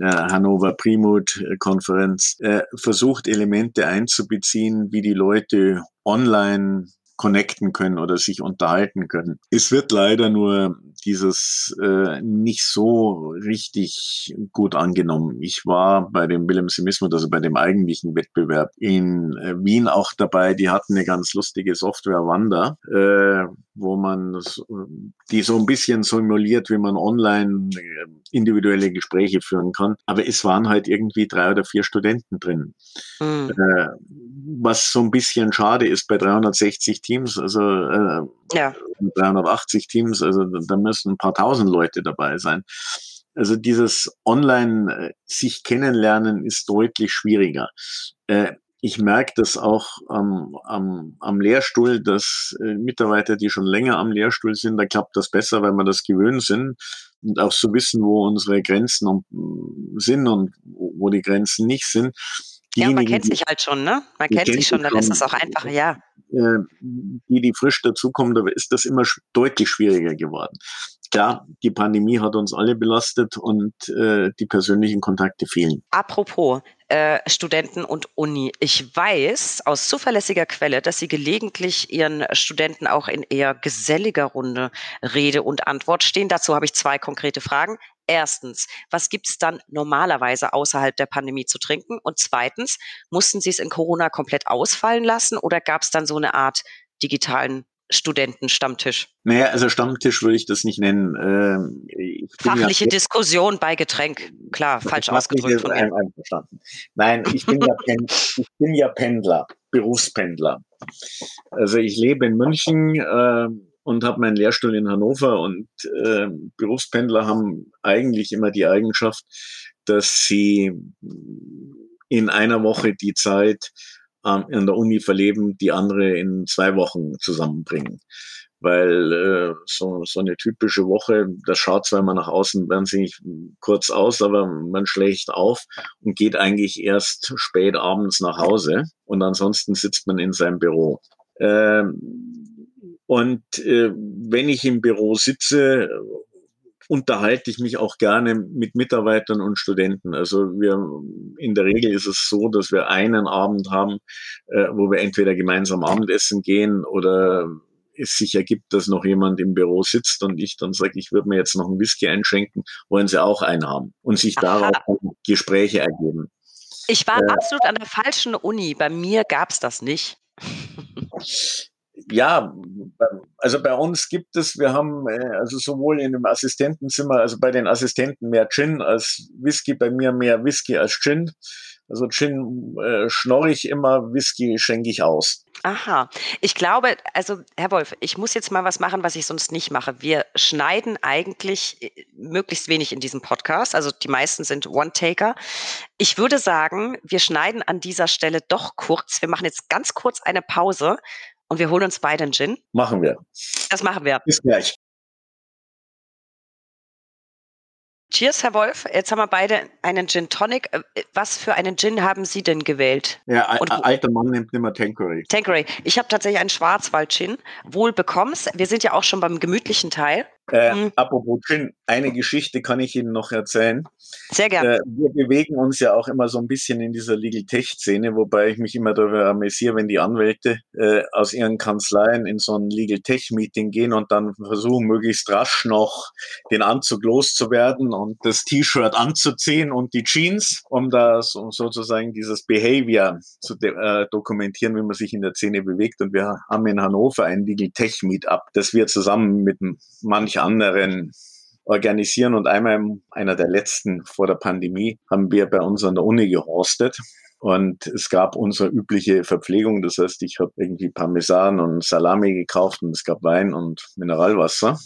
Hannover Primut-Konferenz, äh, versucht Elemente einzubeziehen, wie die Leute online connecten können oder sich unterhalten können. Es wird leider nur dieses äh, nicht so richtig gut angenommen. Ich war bei dem Willem Simismus, also bei dem eigentlichen Wettbewerb in äh, Wien auch dabei. Die hatten eine ganz lustige Software Wanda, äh, wo man die so ein bisschen simuliert, wie man online äh, individuelle Gespräche führen kann. Aber es waren halt irgendwie drei oder vier Studenten drin. Mhm. Äh, was so ein bisschen schade ist bei 360 Teams, also äh, ja. 380 Teams, also da müssen ein paar tausend Leute dabei sein. Also dieses Online äh, sich kennenlernen ist deutlich schwieriger. Äh, ich merke das auch am, am, am Lehrstuhl, dass äh, Mitarbeiter, die schon länger am Lehrstuhl sind, da klappt das besser, weil man das gewöhnt sind. und auch zu wissen, wo unsere Grenzen sind und wo die Grenzen nicht sind. Ja, man kennt sich halt schon, ne? Man kennt sich schon, dann ist es auch einfacher, ja. Äh, die, die frisch dazukommen, da ist das immer deutlich schwieriger geworden. Klar, die Pandemie hat uns alle belastet und äh, die persönlichen Kontakte fehlen. Apropos äh, Studenten und Uni. Ich weiß aus zuverlässiger Quelle, dass Sie gelegentlich Ihren Studenten auch in eher geselliger Runde Rede und Antwort stehen. Dazu habe ich zwei konkrete Fragen. Erstens, was gibt es dann normalerweise außerhalb der Pandemie zu trinken? Und zweitens, mussten Sie es in Corona komplett ausfallen lassen oder gab es dann so eine Art digitalen Studentenstammtisch? Naja, also Stammtisch würde ich das nicht nennen. Ähm, Fachliche ja, Diskussion bei Getränk, klar, falsch ausgedrückt. Von ein, einverstanden. Nein, ich bin, ja <laughs> ich bin ja Pendler, Berufspendler. Also ich lebe in München äh, und habe meinen Lehrstuhl in Hannover und äh, Berufspendler haben eigentlich immer die Eigenschaft, dass sie in einer Woche die Zeit ähm, in der Uni verleben, die andere in zwei Wochen zusammenbringen. Weil äh, so, so eine typische Woche, das schaut zwar immer nach außen wahnsinnig kurz aus, aber man schlägt auf und geht eigentlich erst spät abends nach Hause und ansonsten sitzt man in seinem Büro. Ähm, und äh, wenn ich im Büro sitze, unterhalte ich mich auch gerne mit Mitarbeitern und Studenten. Also wir in der Regel ist es so, dass wir einen Abend haben, äh, wo wir entweder gemeinsam Abendessen gehen oder es sich ergibt, dass noch jemand im Büro sitzt und ich dann sage, ich würde mir jetzt noch einen Whisky einschenken, wollen sie auch einen haben und sich darauf Gespräche ergeben. Ich war äh, absolut an der falschen Uni. Bei mir gab es das nicht. <laughs> ja, also bei uns gibt es, wir haben äh, also sowohl in dem Assistentenzimmer, also bei den Assistenten mehr Gin als Whisky, bei mir mehr Whisky als Gin. Also Gin äh, schnorre ich immer, Whisky schenke ich aus. Aha. Ich glaube, also Herr Wolf, ich muss jetzt mal was machen, was ich sonst nicht mache. Wir schneiden eigentlich äh, möglichst wenig in diesem Podcast. Also die meisten sind One-Taker. Ich würde sagen, wir schneiden an dieser Stelle doch kurz. Wir machen jetzt ganz kurz eine Pause und wir holen uns beide einen Gin. Machen wir. Das machen wir. Bis gleich. Cheers, Herr Wolf. Jetzt haben wir beide einen Gin Tonic. Äh, was für einen Gin haben Sie denn gewählt? Ja, ein alter Mann nimmt immer Tanqueray. Tanqueray. Ich habe tatsächlich einen Schwarzwald-Gin. Wohl bekommst. Wir sind ja auch schon beim gemütlichen Teil. Äh, mhm. Apropos Gin, eine Geschichte kann ich Ihnen noch erzählen. Sehr gerne. Äh, wir bewegen uns ja auch immer so ein bisschen in dieser Legal Tech-Szene, wobei ich mich immer darüber amüsiere, wenn die Anwälte äh, aus ihren Kanzleien in so ein Legal Tech-Meeting gehen und dann versuchen, möglichst rasch noch den Anzug loszuwerden und das T-Shirt anzuziehen und die Jeans, um da so, sozusagen dieses Behavior zu äh, dokumentieren, wie man sich in der Szene bewegt. Und wir haben in Hannover ein Legal Tech-Meetup, das wir zusammen mit manchen anderen organisieren. Und einmal, einer der letzten vor der Pandemie, haben wir bei uns an der Uni gehostet. Und es gab unsere übliche Verpflegung. Das heißt, ich habe irgendwie Parmesan und Salami gekauft und es gab Wein und Mineralwasser.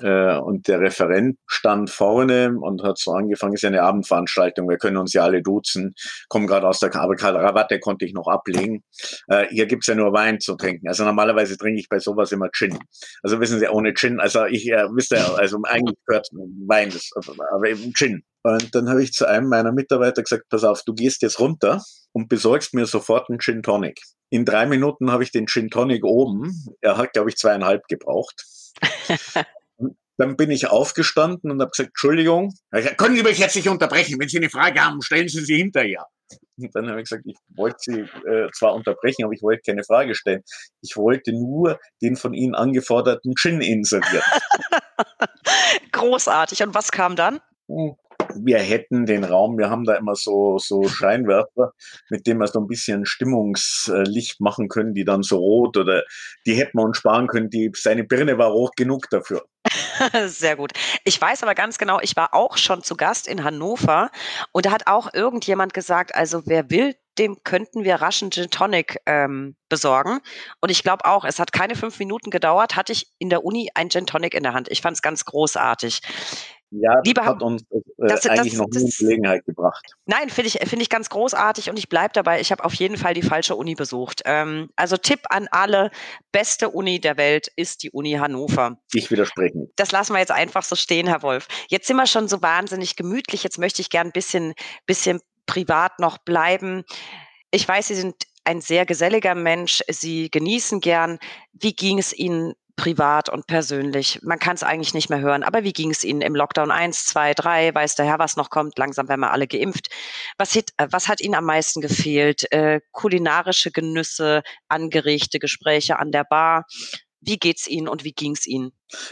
Äh, und der Referent stand vorne und hat so angefangen, ist ja eine Abendveranstaltung, wir können uns ja alle duzen, kommen gerade aus der Rabatte konnte ich noch ablegen. Äh, hier gibt's ja nur Wein zu trinken. Also normalerweise trinke ich bei sowas immer Gin. Also wissen Sie, ohne Gin, also ich äh, wisst ihr, also eigentlich gehört Wein, das, aber eben Gin. Und dann habe ich zu einem meiner Mitarbeiter gesagt, pass auf, du gehst jetzt runter und besorgst mir sofort einen Gin Tonic. In drei Minuten habe ich den Gin Tonic oben. Er hat, glaube ich, zweieinhalb gebraucht. <laughs> Dann bin ich aufgestanden und habe gesagt, Entschuldigung, können Sie mich jetzt nicht unterbrechen? Wenn Sie eine Frage haben, stellen Sie sie hinterher. Und dann habe ich gesagt, ich wollte Sie äh, zwar unterbrechen, aber ich wollte keine Frage stellen. Ich wollte nur den von Ihnen angeforderten Gin inserieren. <laughs> Großartig. Und was kam dann? Hm wir hätten den Raum, wir haben da immer so, so Scheinwerfer, mit denen wir so ein bisschen Stimmungslicht machen können, die dann so rot oder die hätten wir uns sparen können. Die, seine Birne war rot genug dafür. <laughs> Sehr gut. Ich weiß aber ganz genau, ich war auch schon zu Gast in Hannover und da hat auch irgendjemand gesagt, also wer will, dem könnten wir rasch einen Gin Tonic ähm, besorgen. Und ich glaube auch, es hat keine fünf Minuten gedauert, hatte ich in der Uni ein Gin Tonic in der Hand. Ich fand es ganz großartig. Ja, das hat uns äh, das, eigentlich das, noch nie in Gelegenheit gebracht. Nein, finde ich, finde ich ganz großartig und ich bleibe dabei. Ich habe auf jeden Fall die falsche Uni besucht. Ähm, also Tipp an alle, beste Uni der Welt ist die Uni Hannover. Ich widerspreche nicht. Das lassen wir jetzt einfach so stehen, Herr Wolf. Jetzt sind wir schon so wahnsinnig gemütlich. Jetzt möchte ich gern ein bisschen, bisschen privat noch bleiben. Ich weiß, Sie sind ein sehr geselliger Mensch. Sie genießen gern. Wie ging es Ihnen privat und persönlich. Man kann es eigentlich nicht mehr hören. Aber wie ging es Ihnen im Lockdown 1, 2, 3? Weiß der Herr, was noch kommt? Langsam werden wir alle geimpft. Was, hat, äh, was hat Ihnen am meisten gefehlt? Äh, kulinarische Genüsse, angeregte Gespräche an der Bar. Wie geht's Ihnen und wie ging's Ihnen?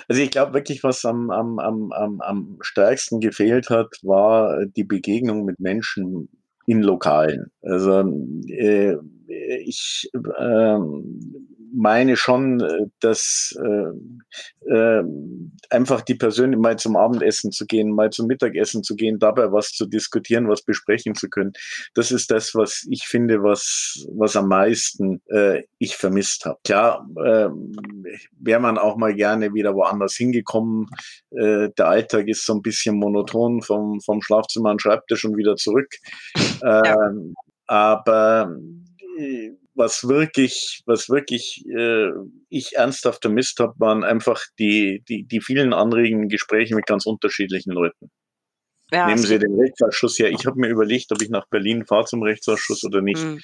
Also ich glaube wirklich, was am, am, am, am, stärksten gefehlt hat, war die Begegnung mit Menschen in Lokalen. Also äh, ich äh, meine schon, äh, dass äh, äh, einfach die Persönlich mal zum Abendessen zu gehen, mal zum Mittagessen zu gehen, dabei was zu diskutieren, was besprechen zu können, das ist das, was ich finde, was was am meisten äh, ich vermisst habe. Klar, äh, wäre man auch mal gerne wieder woanders hingekommen. Äh, der Alltag ist so ein bisschen monoton vom vom Schlafzimmer an Schreibtisch und wieder zurück. Äh, ja. Aber äh, was wirklich, was wirklich äh, ich ernsthaft vermisst habe, waren einfach die, die, die vielen anregenden Gespräche mit ganz unterschiedlichen Leuten. Ja, Nehmen Sie den Rechtsausschuss her. Ich habe mir überlegt, ob ich nach Berlin fahre zum Rechtsausschuss oder nicht. Mhm.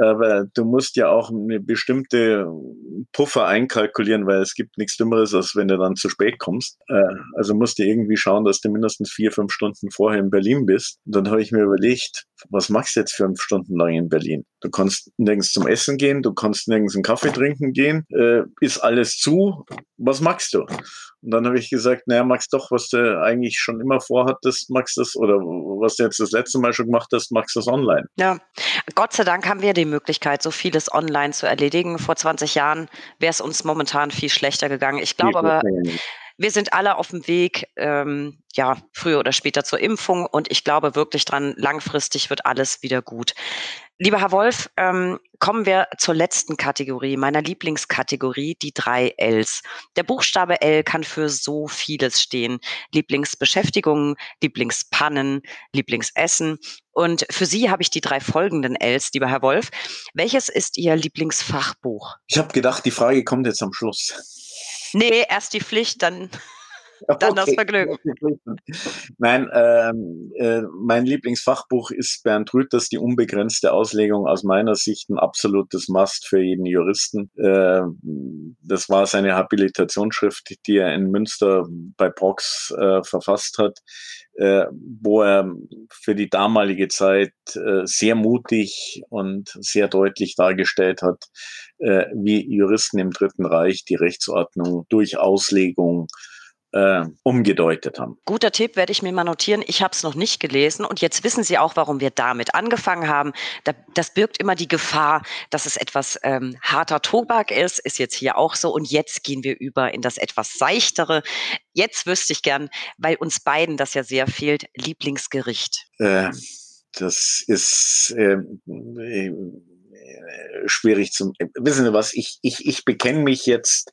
Aber du musst ja auch eine bestimmte Puffer einkalkulieren, weil es gibt nichts Dümmeres, als wenn du dann zu spät kommst. Äh, also musst du irgendwie schauen, dass du mindestens vier, fünf Stunden vorher in Berlin bist. Und dann habe ich mir überlegt, was machst du jetzt fünf Stunden lang in Berlin? Du kannst nirgends zum Essen gehen, du kannst nirgends einen Kaffee trinken gehen, äh, ist alles zu. Was magst du? Und dann habe ich gesagt, naja, magst doch, was du eigentlich schon immer vorhattest, magst das, oder was du jetzt das letzte Mal schon gemacht hast, magst das online. Ja, Gott sei Dank haben wir die Möglichkeit, so vieles online zu erledigen. Vor 20 Jahren wäre es uns momentan viel schlechter gegangen. Ich glaube aber, wir sind alle auf dem Weg, ähm, ja, früher oder später zur Impfung und ich glaube wirklich dran, langfristig wird alles wieder gut. Lieber Herr Wolf, ähm, kommen wir zur letzten Kategorie, meiner Lieblingskategorie, die drei Ls. Der Buchstabe L kann für so vieles stehen. Lieblingsbeschäftigungen, Lieblingspannen, Lieblingsessen. Und für Sie habe ich die drei folgenden Ls, lieber Herr Wolf. Welches ist Ihr Lieblingsfachbuch? Ich habe gedacht, die Frage kommt jetzt am Schluss. Nee, erst die Pflicht, dann, <laughs> dann okay. das Vergnügen. <laughs> Nein, ähm, äh, mein Lieblingsfachbuch ist Bernd Rüthers, die unbegrenzte Auslegung, aus meiner Sicht ein absolutes Must für jeden Juristen. Äh, das war seine Habilitationsschrift, die er in Münster bei Brox äh, verfasst hat äh, wo er für die damalige Zeit äh, sehr mutig und sehr deutlich dargestellt hat, äh, wie Juristen im Dritten Reich die Rechtsordnung durch Auslegung äh, umgedeutet haben. Guter Tipp, werde ich mir mal notieren. Ich habe es noch nicht gelesen und jetzt wissen Sie auch, warum wir damit angefangen haben. das birgt immer die Gefahr, dass es etwas ähm, harter Tobak ist, ist jetzt hier auch so und jetzt gehen wir über in das etwas seichtere. Jetzt wüsste ich gern, weil uns beiden das ja sehr fehlt, Lieblingsgericht. Äh, das ist äh, schwierig zum. Wissen Sie was? Ich, ich, ich bekenne mich jetzt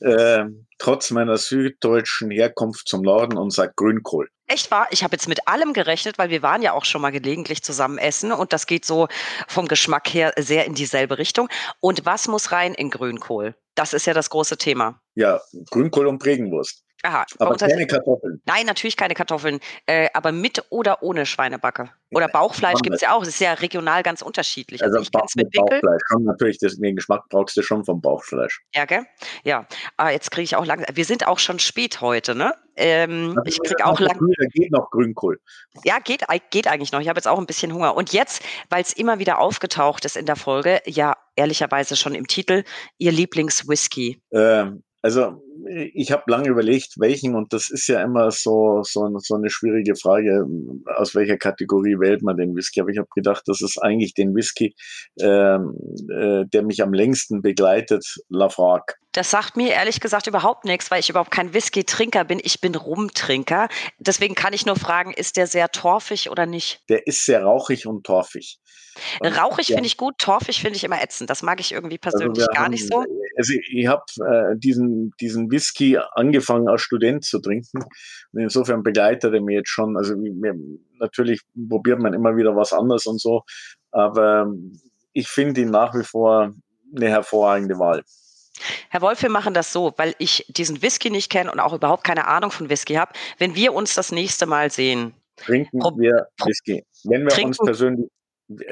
äh, trotz meiner süddeutschen Herkunft zum Norden und sage Grünkohl. Echt wahr? Ich habe jetzt mit allem gerechnet, weil wir waren ja auch schon mal gelegentlich zusammen essen und das geht so vom Geschmack her sehr in dieselbe Richtung. Und was muss rein in Grünkohl? Das ist ja das große Thema. Ja, Grünkohl und Bregenwurst. Aha. Aber keine Kartoffeln. Nein, natürlich keine Kartoffeln. Äh, aber mit oder ohne Schweinebacke. Oder Bauchfleisch gibt es ja auch. Es ist ja regional ganz unterschiedlich. Also, also ich es mit. Bauchfleisch. Schon natürlich, den Geschmack brauchst du schon vom Bauchfleisch. Ja, gell? Ja. Ah, jetzt kriege ich auch langsam. Wir sind auch schon spät heute, ne? Ähm, ich kriege auch lang. Geht noch Grünkohl. Ja, geht, geht eigentlich noch. Ich habe jetzt auch ein bisschen Hunger. Und jetzt, weil es immer wieder aufgetaucht ist in der Folge, ja, ehrlicherweise schon im Titel, Ihr Lieblingswhisky. Ähm, also ich habe lange überlegt, welchen, und das ist ja immer so, so, so eine schwierige Frage, aus welcher Kategorie wählt man den Whisky. Aber ich habe gedacht, das ist eigentlich den Whisky, ähm, äh, der mich am längsten begleitet, Lafrague. Das sagt mir ehrlich gesagt überhaupt nichts, weil ich überhaupt kein Whisky-Trinker bin. Ich bin Rumtrinker. Deswegen kann ich nur fragen, ist der sehr torfig oder nicht? Der ist sehr rauchig und torfig. Rauchig ja. finde ich gut, torfig finde ich immer ätzend. Das mag ich irgendwie also persönlich also gar haben, nicht so. Also ich habe äh, diesen, diesen Whisky angefangen als Student zu trinken. Und insofern begleitet er mir jetzt schon. Also wir, natürlich probiert man immer wieder was anderes und so. Aber ich finde ihn nach wie vor eine hervorragende Wahl. Herr Wolf, wir machen das so, weil ich diesen Whisky nicht kenne und auch überhaupt keine Ahnung von Whisky habe. Wenn wir uns das nächste Mal sehen, trinken wir Whisky. Wenn wir trinken, uns persönlich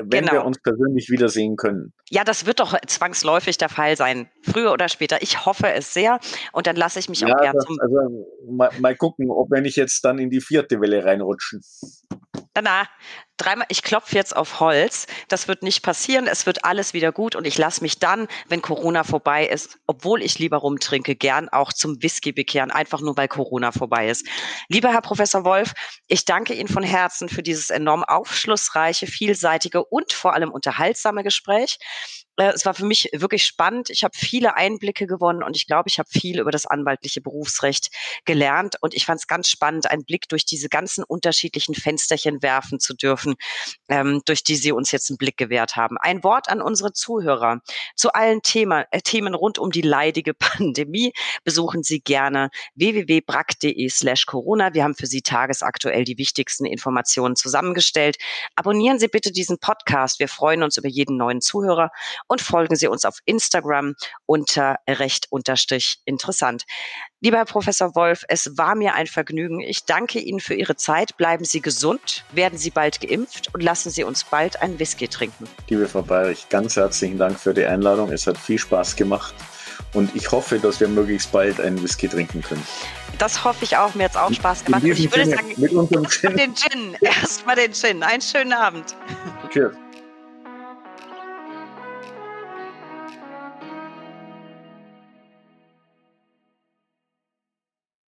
wenn genau. wir uns persönlich wiedersehen können. Ja, das wird doch zwangsläufig der Fall sein, früher oder später. Ich hoffe es sehr und dann lasse ich mich ja, auch gern zum. Also mal, mal, gucken, ob wir nicht jetzt dann in die vierte Welle reinrutschen. Na, dreimal, ich klopfe jetzt auf Holz. Das wird nicht passieren. Es wird alles wieder gut und ich lasse mich dann, wenn Corona vorbei ist, obwohl ich lieber rumtrinke, gern auch zum Whisky bekehren, einfach nur weil Corona vorbei ist. Lieber Herr Professor Wolf, ich danke Ihnen von Herzen für dieses enorm aufschlussreiche, vielseitige und vor allem unterhaltsame Gespräch. Äh, es war für mich wirklich spannend. Ich habe viele Einblicke gewonnen und ich glaube, ich habe viel über das anwaltliche Berufsrecht gelernt. Und ich fand es ganz spannend, einen Blick durch diese ganzen unterschiedlichen Fensterchen werfen zu dürfen, ähm, durch die Sie uns jetzt einen Blick gewährt haben. Ein Wort an unsere Zuhörer. Zu allen Thema, äh, Themen rund um die leidige <laughs> Pandemie besuchen Sie gerne www.brack.de slash Corona. Wir haben für Sie tagesaktuell die wichtigsten Informationen zusammengestellt. Abonnieren Sie bitte diesen Podcast. Wir freuen uns über jeden neuen Zuhörer und folgen Sie uns auf Instagram unter recht unterstrich interessant. Lieber Herr Professor Wolf, es war mir ein Vergnügen. Ich danke Ihnen für Ihre Zeit. Bleiben Sie gesund, werden Sie bald geimpft und lassen Sie uns bald einen Whisky trinken. Liebe Frau Bayrich, ganz herzlichen Dank für die Einladung. Es hat viel Spaß gemacht. Und ich hoffe, dass wir möglichst bald einen Whisky trinken können. Das hoffe ich auch. Mir hat es auch Spaß gemacht. ich würde Sinne, sagen, mit unserem Gin. den Gin. <laughs> Erstmal den Gin. Einen schönen Abend. Cheers.